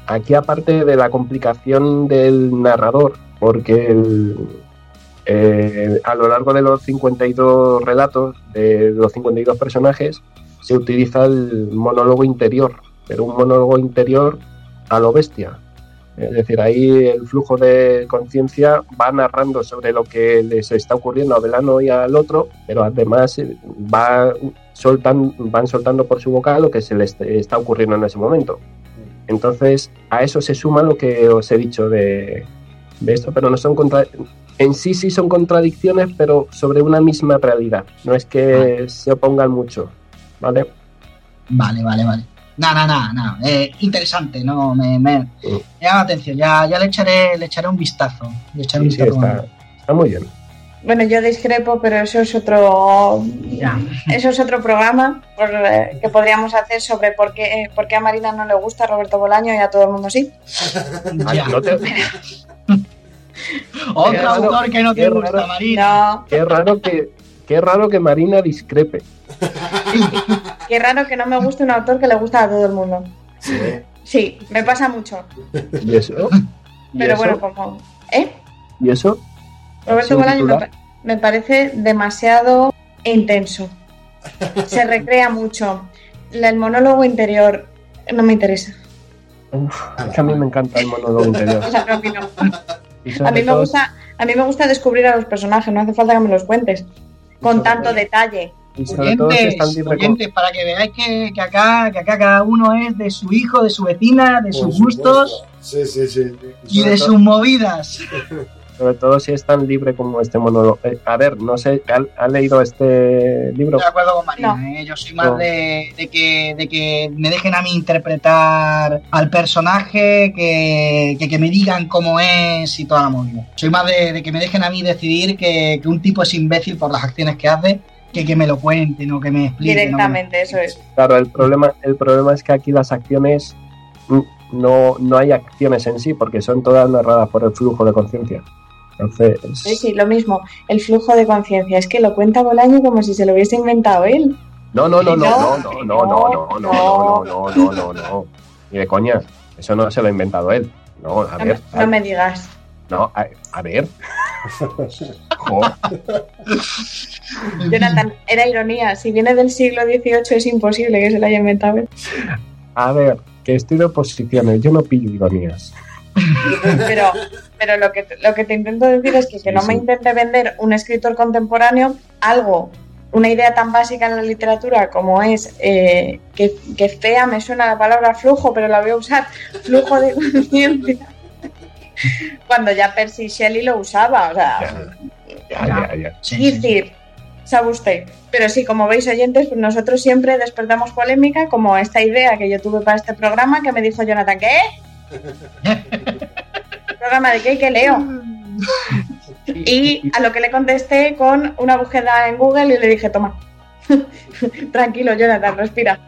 Speaker 5: aquí aparte de la complicación del narrador, porque el- eh, a lo largo de los 52 relatos, de los 52 personajes, se utiliza el monólogo interior, pero un monólogo interior a lo bestia. Es decir, ahí el flujo de conciencia va narrando sobre lo que les está ocurriendo a Velano y al otro, pero además va soltan, van soltando por su boca lo que se les está ocurriendo en ese momento. Entonces, a eso se suma lo que os he dicho de, de esto, pero no son contra en sí sí son contradicciones, pero sobre una misma realidad. No es que se opongan mucho, ¿vale?
Speaker 2: Vale, vale, vale. Nada, nada, nada. Eh, interesante, no me, me, me llama la atención. Ya, ya le echaré, le echaré un vistazo. Le echaré un
Speaker 5: sí,
Speaker 2: vistazo.
Speaker 5: está, está muy bien.
Speaker 1: Bueno, yo discrepo, pero eso es otro,
Speaker 2: Ya.
Speaker 1: eso es otro programa por, eh, que podríamos hacer sobre por qué, por qué a Marina no le gusta Roberto Bolaño y a todo el mundo sí.
Speaker 5: Ay,
Speaker 2: Ya.
Speaker 5: no te-
Speaker 2: Otro
Speaker 5: Qué raro,
Speaker 2: autor que no te
Speaker 5: qué
Speaker 2: gusta,
Speaker 5: raro.
Speaker 2: Marina.
Speaker 1: No,
Speaker 5: qué raro que qué raro que Marina discrepe.
Speaker 1: qué raro que no me guste un autor que le gusta a todo el mundo.
Speaker 8: Sí.
Speaker 1: Sí, me pasa mucho.
Speaker 5: ¿Y eso? ¿Y
Speaker 1: Pero
Speaker 5: eso?
Speaker 1: bueno, como... ¿Eh?
Speaker 5: ¿Y eso?
Speaker 1: Roberto
Speaker 5: ¿Sin
Speaker 1: Bolaño me, parece demasiado intenso. Se recrea mucho. El monólogo interior no me interesa.
Speaker 5: Uf, es que a mí me encanta el monólogo interior.
Speaker 1: O sea, no, a mí no.
Speaker 5: Y sobre
Speaker 1: A mí me gusta, a mí me gusta descubrir a los personajes, no hace falta que me los cuentes. Con tanto detalle.
Speaker 5: Y sobre todo si
Speaker 2: Oyentes,
Speaker 5: están
Speaker 2: para que veáis que, que acá, que acá cada uno es de su hijo, de su vecina, de
Speaker 8: Por
Speaker 2: sus
Speaker 8: supuesto.
Speaker 2: gustos
Speaker 8: Sí, sí, sí.
Speaker 2: y de
Speaker 5: todo-
Speaker 2: sus movidas.
Speaker 5: Sobre todo si es tan libre como este monólogo. Eh, a ver, no sé, ¿ha, ha leído este libro?
Speaker 2: Estoy de acuerdo con Marina,
Speaker 1: No.
Speaker 2: ¿eh? yo soy más
Speaker 5: No.
Speaker 2: de, de que, de que me dejen a mí interpretar al personaje, que, que, que me digan cómo es y toda la movida. Soy más de, de que me dejen a mí decidir que, que un tipo es imbécil por las acciones que hace, que que me lo cuenten o que me expliquen. me-
Speaker 1: Directamente, eso es.
Speaker 5: Claro, el problema, el problema es que aquí las acciones mm, no, no hay acciones en sí, porque son todas narradas por el flujo de conciencia. Entonces,
Speaker 1: Sí, sí, lo mismo. El flujo de conciencia. Es que lo cuenta Bolaño como si se lo hubiese inventado él.
Speaker 5: no, no, no, no,
Speaker 1: No,
Speaker 5: no, no, no, no, no, no, no, no, no, no, no, ni de coña. Eso no se lo ha inventado él. No, a
Speaker 1: No,
Speaker 5: ver,
Speaker 1: no me digas.
Speaker 5: No, a, a ver. Jo,
Speaker 1: Jonathan, era ironía. Si viene del siglo XVIII es imposible que se lo haya inventado
Speaker 5: a ver, que estoy de oposiciones, yo no pillo ironías.
Speaker 1: Pero, pero lo, que, lo que te intento decir es que, que
Speaker 5: Sí,
Speaker 1: no me intente vender un escritor contemporáneo algo, una idea tan básica en la literatura como es eh, que, que fea me suena la palabra flujo, pero la voy a usar, flujo de conciencia. Cuando ya Percy Shelley lo usaba, o sea,
Speaker 5: Ya, ya, ya.
Speaker 2: Sí,
Speaker 1: decir, sabe usted. Pero sí, como veis oyentes, pues nosotros siempre despertamos polémica, como esta idea que yo tuve para este programa, que me dijo Jonathan, ¿qué? ¿Programa de qué? ¿Qué leo? Y a lo que le contesté con una búsqueda en Google y le dije, toma, tranquilo, Jonathan, respira.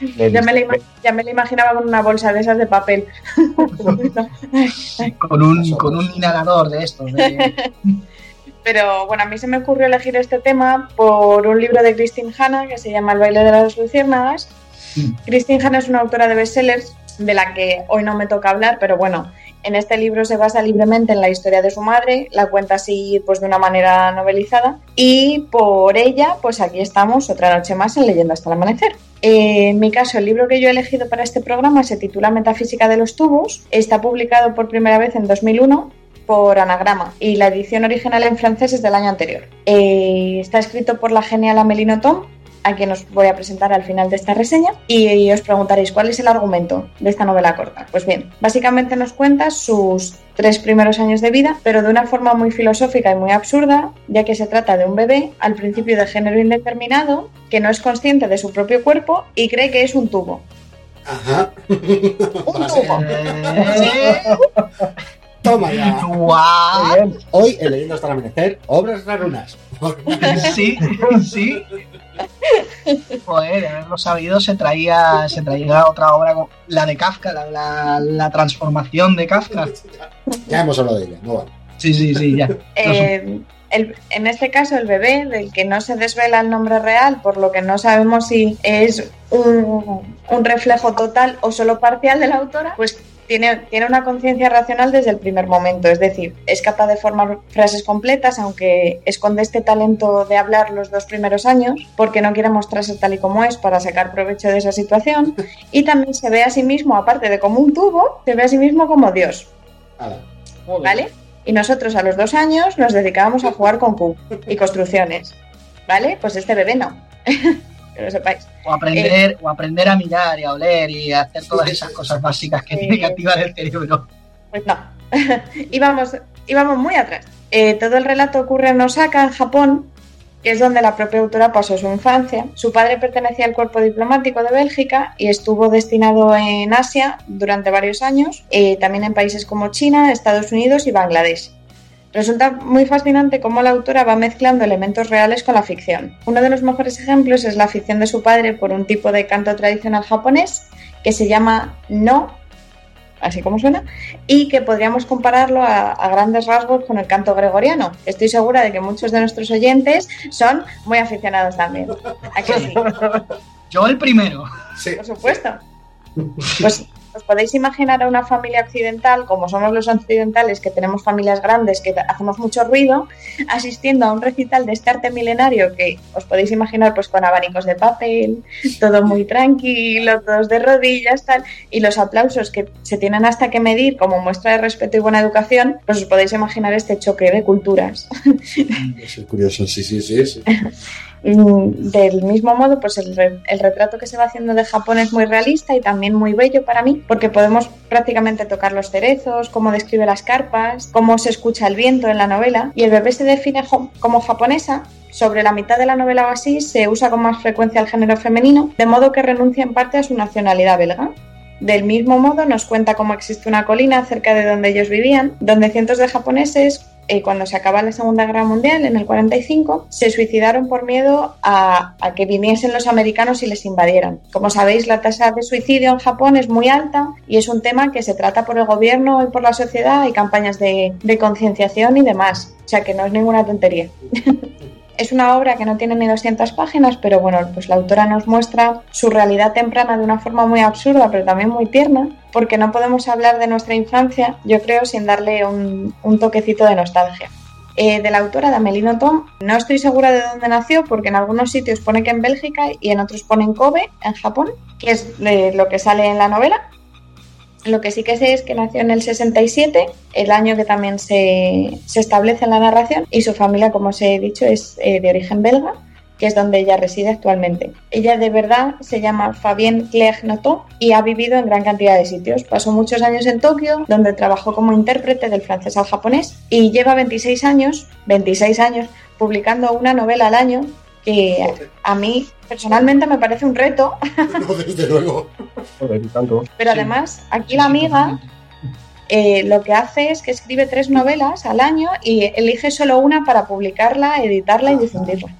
Speaker 1: Ya me, la ya me la imaginaba con una bolsa de esas de papel.
Speaker 2: con un, con un inhalador de estos. de-
Speaker 1: Pero bueno, a mí se me ocurrió elegir este tema por un libro de Christine Hanna que se llama El baile de las luciérnagas.
Speaker 2: Mm.
Speaker 1: Christine Hanna es una autora de bestsellers de la que hoy no me toca hablar, pero bueno, en este libro se basa libremente en la historia de su madre, la cuenta así pues de una manera novelizada y por ella pues aquí estamos otra noche más en Leyenda hasta el amanecer. Eh, en mi caso, el libro que yo he elegido para este programa se titula Metafísica de los tubos, está publicado por primera vez en 2001 por Anagrama y la edición original en francés es del año anterior. Eh, está escrito por la genial Amélie Nothomb. A quien os voy a presentar al final de esta reseña y os preguntaréis cuál es el argumento de esta novela corta. Pues bien, básicamente nos cuenta sus tres primeros años de vida, pero de una forma muy filosófica y muy absurda, ya que se trata de un bebé al principio de género indeterminado que no es consciente de su propio cuerpo y cree que es un tubo.
Speaker 8: Ajá.
Speaker 1: Un tubo.
Speaker 8: Toma ya.
Speaker 2: Guau.
Speaker 8: Hoy, en Leyendo hasta el amanecer, obras rarunas.
Speaker 2: Sí, sí. Joder, de haberlo sabido, se traía, se traía otra obra, como la de Kafka, la, la, la transformación de Kafka.
Speaker 8: Ya hemos hablado de ella, no vale.
Speaker 2: Sí, sí, sí, ya.
Speaker 1: Eh, el- en este caso, el bebé, del que no se desvela el nombre real, por lo que no sabemos si es un, un reflejo total o solo parcial de la autora, pues tiene, tiene una conciencia racional desde el primer momento. Es decir, es capaz de formar frases completas, aunque esconde este talento de hablar los dos primeros años, porque no quiere mostrarse tal y como es para sacar provecho de esa situación. Y también se ve a sí mismo, aparte de como un tubo, se ve a sí mismo como Dios. ¿vale? Y nosotros a los dos años nos dedicábamos a jugar con Q y construcciones, ¿vale? Pues este bebé no, que lo sepáis.
Speaker 2: O aprender, o aprender a mirar y a oler y a hacer todas esas cosas básicas que tiene que activar el cerebro.
Speaker 1: Pues no, íbamos, íbamos muy atrás. Eh, todo el relato ocurre en Osaka, en Japón, que es donde la propia autora pasó su infancia. Su padre pertenecía al cuerpo diplomático de Bélgica y estuvo destinado en Asia durante varios años, eh, también en países como China, Estados Unidos y Bangladesh. Resulta muy fascinante cómo la autora va mezclando elementos reales con la ficción. Uno de los mejores ejemplos es la afición de su padre por un tipo de canto tradicional japonés que se llama no, así como suena, y que podríamos compararlo a, a grandes rasgos con el canto gregoriano. Estoy segura de que muchos de nuestros oyentes son muy aficionados también. ¿A que sí?
Speaker 2: Yo el primero.
Speaker 8: Sí.
Speaker 1: Por supuesto. Pues os podéis imaginar a una familia occidental, como somos los occidentales, que tenemos familias grandes, que hacemos mucho ruido, asistiendo a un recital de este arte milenario que os podéis imaginar pues con abanicos de papel, todo muy tranquilo, todos de rodillas, tal, y los aplausos que se tienen hasta que medir como muestra de respeto y buena educación, pues os podéis imaginar este choque de culturas.
Speaker 8: Es curioso, sí, sí, sí. sí.
Speaker 1: Mm, Del mismo modo, pues el, el retrato que se va haciendo de Japón es muy realista y también muy bello para mí, porque podemos prácticamente tocar los cerezos, cómo describe las carpas, cómo se escucha el viento en la novela, y el bebé se define como japonesa. Sobre la mitad de la novela o así se usa con más frecuencia el género femenino, de modo que renuncia en parte a su nacionalidad belga. Del mismo modo, nos cuenta cómo existe una colina cerca de donde ellos vivían, donde cientos de japoneses, eh, cuando se acaba la Segunda Guerra Mundial, en el 45, se suicidaron por miedo a, que viniesen los americanos y les invadieran. Como sabéis, la tasa de suicidio en Japón es muy alta y es un tema que se trata por el gobierno y por la sociedad. Hay campañas de, de concienciación y demás. O sea que no es ninguna tontería. Es una obra que no tiene ni 200 páginas, pero bueno, pues la autora nos muestra su realidad temprana de una forma muy absurda, pero también muy tierna, porque no podemos hablar de nuestra infancia, yo creo, sin darle un, un toquecito de nostalgia. Eh, de la autora de Amelino Tom, no estoy segura de dónde nació, porque en algunos sitios pone que en Bélgica y en otros pone en Kobe, en Japón, que es de lo que sale en la novela. Lo que sí que sé es que nació en el 67, el año que también se, se establece en la narración, y su familia, como os he dicho, es eh, de origen belga, que es donde ella reside actualmente. Ella de verdad se llama Fabienne Notot y ha vivido en gran cantidad de sitios. Pasó muchos años en Tokio, donde trabajó como intérprete del francés al japonés, y lleva 26 años, 26 años, publicando una novela al año, que a mí personalmente me parece un reto,
Speaker 8: No, desde luego.
Speaker 5: Joder, y tanto.
Speaker 1: pero además aquí la amiga eh, lo que hace es que escribe tres novelas al año y elige solo una para publicarla, editarla y difundirla.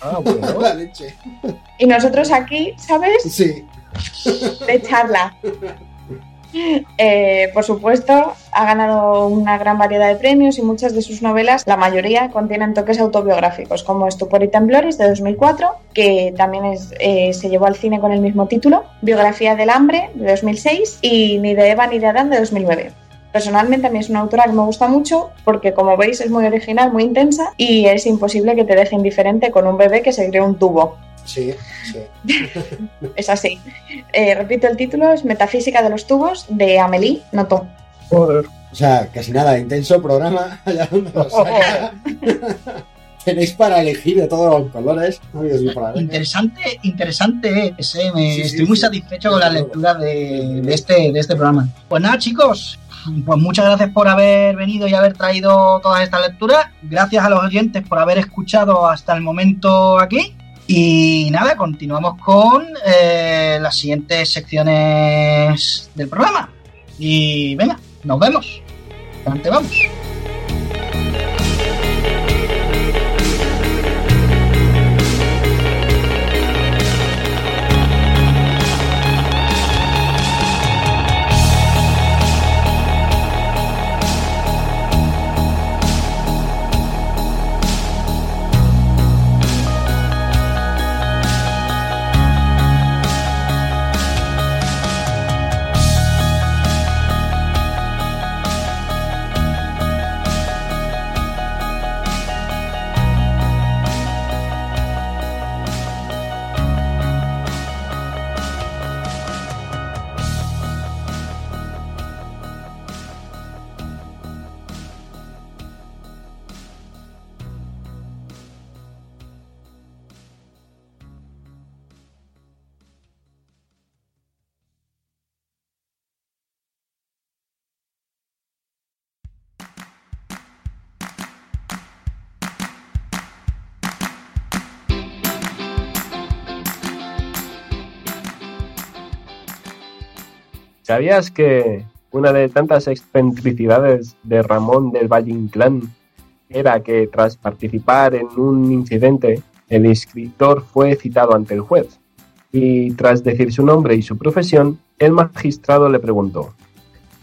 Speaker 5: Ah, bueno.
Speaker 8: La leche.
Speaker 1: Y nosotros aquí, ¿sabes?
Speaker 8: Sí.
Speaker 1: De charla. Eh, por supuesto, ha ganado una gran variedad de premios y muchas de sus novelas, la mayoría, contienen toques autobiográficos, como Estupor y Temblores de 2004, que también eh, se llevó al cine con el mismo título, Biografía del Hambre de 2006 y Ni de Eva ni de Adán de 2009. Personalmente a mí es una autora que me gusta mucho porque como veis es muy original, muy intensa y es imposible que te deje indiferente con un bebé que se cree un tubo.
Speaker 8: Sí, sí.
Speaker 1: Es así. Eh, repito el título, es Metafísica de los tubos de Amélie Nothomb.
Speaker 5: Joder.
Speaker 8: O sea, casi nada, intenso programa. allá donde lo saca. tenéis para elegir de todos los colores.
Speaker 2: Interesante, interesante es, eh, me estoy muy satisfecho con la lectura de, este, de este programa. Pues nada, chicos, pues muchas gracias por haber venido y haber traído todas estas lecturas. Gracias a los oyentes por haber escuchado hasta el momento aquí. Y nada, continuamos con eh, las siguientes secciones del programa. Y venga, nos vemos. Adelante vamos.
Speaker 5: ¿Sabías que una de tantas excentricidades de Ramón del Valle Inclán era que tras participar en un incidente, el escritor fue citado ante el juez? Y tras decir su nombre y su profesión, el magistrado le preguntó,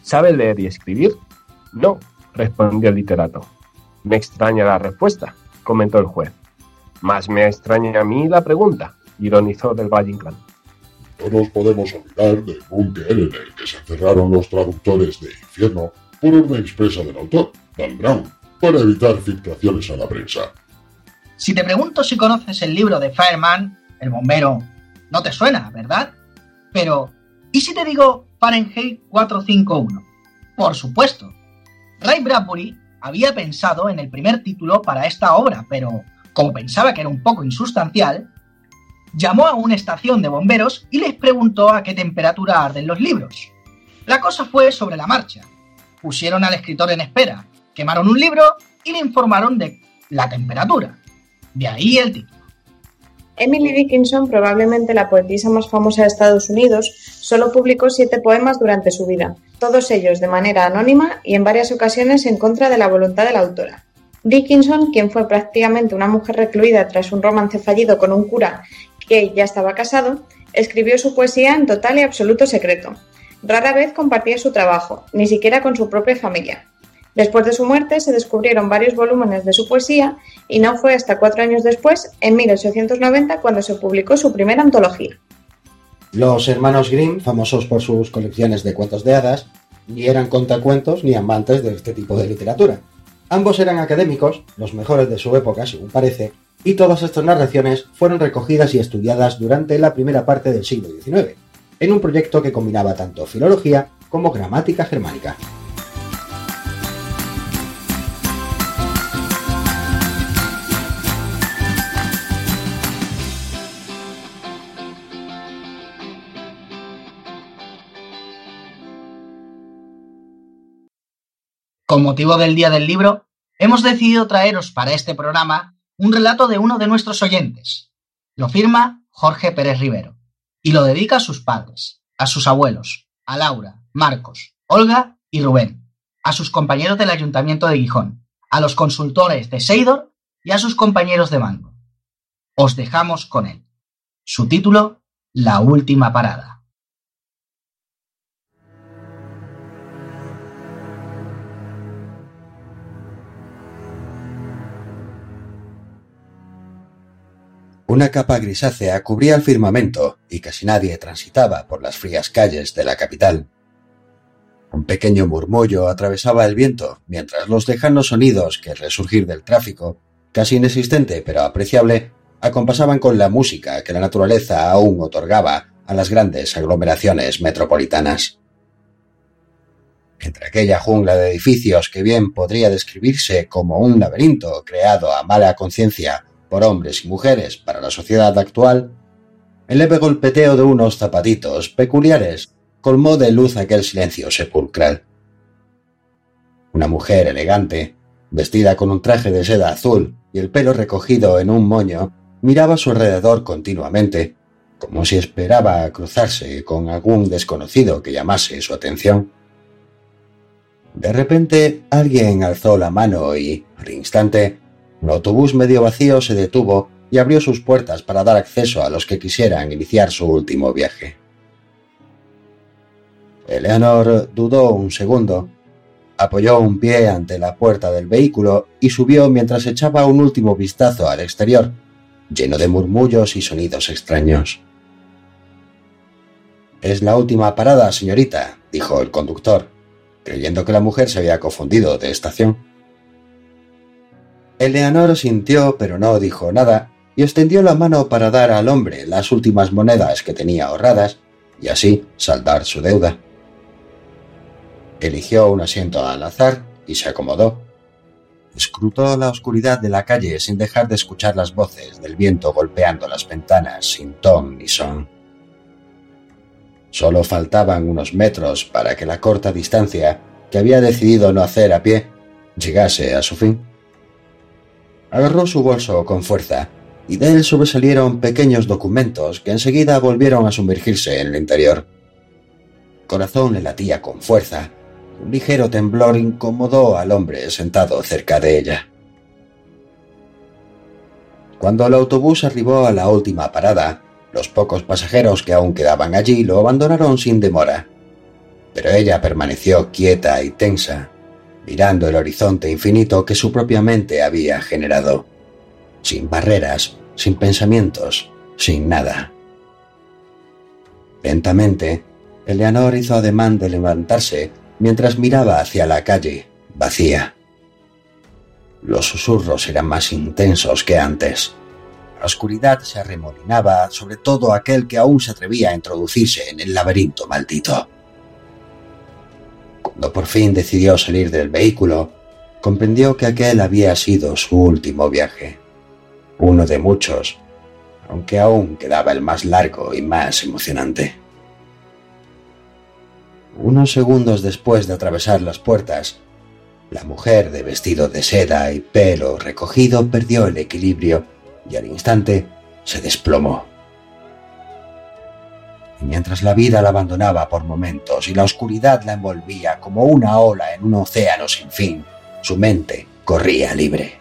Speaker 5: ¿sabe leer y escribir? No, respondió el literato. Me extraña la respuesta, comentó el juez. Más me extraña a mí la pregunta, ironizó del Valle Inclán.
Speaker 7: No nos podemos olvidar del búnker en el que se cerraron los traductores de Infierno por orden expresa del autor, Dan Brown, para evitar filtraciones a la prensa.
Speaker 2: Si te pregunto si conoces el libro de Fireman, el bombero, no te suena, ¿verdad? Pero, ¿y si te digo Fahrenheit 451? Por supuesto. Ray Bradbury había pensado en el primer título para esta obra, pero como pensaba que era un poco insustancial, llamó a una estación de bomberos y les preguntó a qué temperatura arden los libros. La cosa fue sobre la marcha. Pusieron al escritor en espera, quemaron un libro y le informaron de la temperatura. De ahí el título.
Speaker 1: Emily Dickinson, probablemente la poetisa más famosa de Estados Unidos, solo publicó siete poemas durante su vida, todos ellos de manera anónima y en varias ocasiones en contra de la voluntad de la autora. Dickinson, quien fue prácticamente una mujer recluida tras un romance fallido con un cura que ya estaba casado, escribió su poesía en total y absoluto secreto. Rara vez compartía su trabajo, ni siquiera con su propia familia. Después de su muerte se descubrieron varios volúmenes de su poesía y no fue hasta cuatro años después, en 1890, cuando se publicó su primera antología.
Speaker 8: Los hermanos Grimm, famosos por sus colecciones de cuentos de hadas, ni eran contacuentos ni amantes de este tipo de literatura. Ambos eran académicos, los mejores de su época, según parece, y todas estas narraciones fueron recogidas y estudiadas durante la primera parte del siglo XIX, en un proyecto que combinaba tanto filología como gramática germánica.
Speaker 2: Con motivo del Día del Libro, hemos decidido traeros para este programa un relato de uno de nuestros oyentes. Lo firma Jorge Pérez Rivero y lo dedica a sus padres, a sus abuelos, a Laura, Marcos, Olga y Rubén, a sus compañeros del Ayuntamiento de Gijón, a los consultores de Seidor y a sus compañeros de mando. Os dejamos con él. Su título, La última parada.
Speaker 8: Una capa grisácea cubría el firmamento y casi nadie transitaba por las frías calles de la capital. Un pequeño murmullo atravesaba el viento, mientras los lejanos sonidos que resurgir del tráfico, casi inexistente pero apreciable, acompasaban con la música que la naturaleza aún otorgaba a las grandes aglomeraciones metropolitanas. Entre aquella jungla de edificios que bien podría describirse como un laberinto creado a mala conciencia por hombres y mujeres para la sociedad actual, el leve golpeteo de unos zapatitos peculiares colmó de luz aquel silencio sepulcral. Una mujer elegante, vestida con un traje de seda azul y el pelo recogido en un moño, miraba a su alrededor continuamente, como si esperaba cruzarse con algún desconocido que llamase su atención. De repente alguien alzó la mano y, al instante, un autobús medio vacío se detuvo y abrió sus puertas para dar acceso a los que quisieran iniciar su último viaje. Eleanor dudó un segundo, apoyó un pie ante la puerta del vehículo y subió mientras echaba un último vistazo al exterior, lleno de murmullos y sonidos extraños. Es la última parada, señorita, dijo el conductor, creyendo que la mujer se había confundido de estación. Eleanor sintió, pero no dijo nada, y extendió la mano para dar al hombre las últimas monedas que tenía ahorradas, y así saldar su deuda. Eligió un asiento al azar y se acomodó. Escrutó la oscuridad de la calle sin dejar de escuchar las voces del viento golpeando las ventanas sin ton ni son. Solo faltaban unos metros para que la corta distancia que había decidido no hacer a pie llegase a su fin. Agarró su bolso con fuerza y de él sobresalieron pequeños documentos que enseguida volvieron a sumergirse en el interior. corazón le latía con fuerza. Un ligero temblor incomodó al hombre sentado cerca de ella. Cuando el autobús arribó a la última parada, los pocos pasajeros que aún quedaban allí lo abandonaron sin demora. Pero ella permaneció quieta y tensa, mirando el horizonte infinito que su propia mente había generado, sin barreras, sin pensamientos, sin nada. Lentamente, Eleanor hizo ademán de levantarse mientras miraba hacia la calle, vacía. Los susurros eran más intensos que antes. La oscuridad se arremolinaba sobre todo aquel que aún se atrevía a introducirse en el laberinto maldito. Cuando por fin decidió salir del vehículo, comprendió que aquel había sido su último viaje. Uno de muchos, aunque aún quedaba el más largo y más emocionante. Unos segundos después de atravesar las puertas, la mujer de vestido de seda y pelo recogido perdió el equilibrio y al instante se desplomó. Y mientras la vida la abandonaba por momentos y la oscuridad la envolvía como una ola en un océano sin fin, su mente corría libre.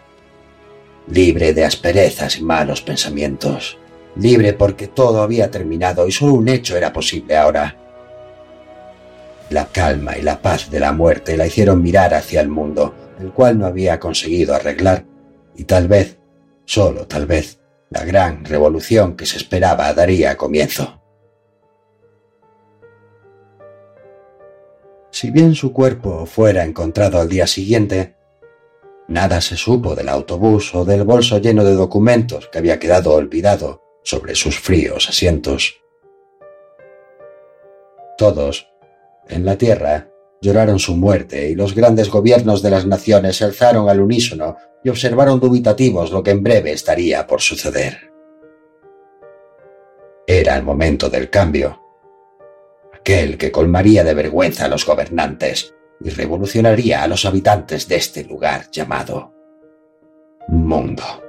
Speaker 8: Libre de asperezas y malos pensamientos. Libre porque todo había terminado y solo un hecho era posible ahora. La calma y la paz de la muerte la hicieron mirar hacia el mundo, el cual no había conseguido arreglar, y tal vez Solo, tal vez, la gran revolución que se esperaba daría comienzo. Si bien su cuerpo fuera encontrado al día siguiente, nada se supo del autobús o del bolso lleno de documentos que había quedado olvidado sobre sus fríos asientos. Todos, en la Tierra, lloraron su muerte y los grandes gobiernos de las naciones se alzaron al unísono y observaron dubitativos lo que en breve estaría por suceder. Era el momento del cambio, aquel que colmaría de vergüenza a los gobernantes y revolucionaría a los habitantes de este lugar llamado mundo.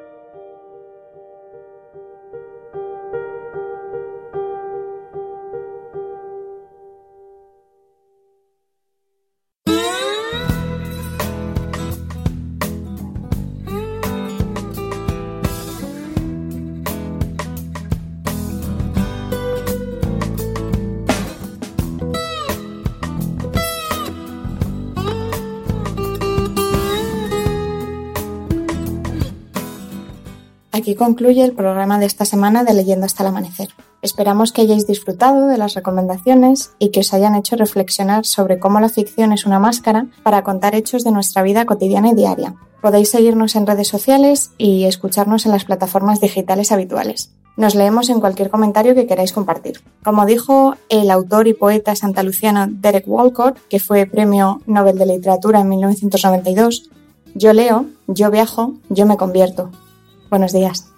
Speaker 9: Aquí concluye el programa de esta semana de Leyendo hasta el Amanecer. Esperamos que hayáis disfrutado de las recomendaciones y que os hayan hecho reflexionar sobre cómo la ficción es una máscara para contar hechos de nuestra vida cotidiana y diaria. Podéis seguirnos en redes sociales y escucharnos en las plataformas digitales habituales.
Speaker 1: Nos leemos en cualquier comentario que queráis compartir. Como dijo el autor y poeta santaluciano Derek Walcott, que fue premio Nobel de Literatura en 1992, yo leo, yo viajo, yo me convierto. Buenos días.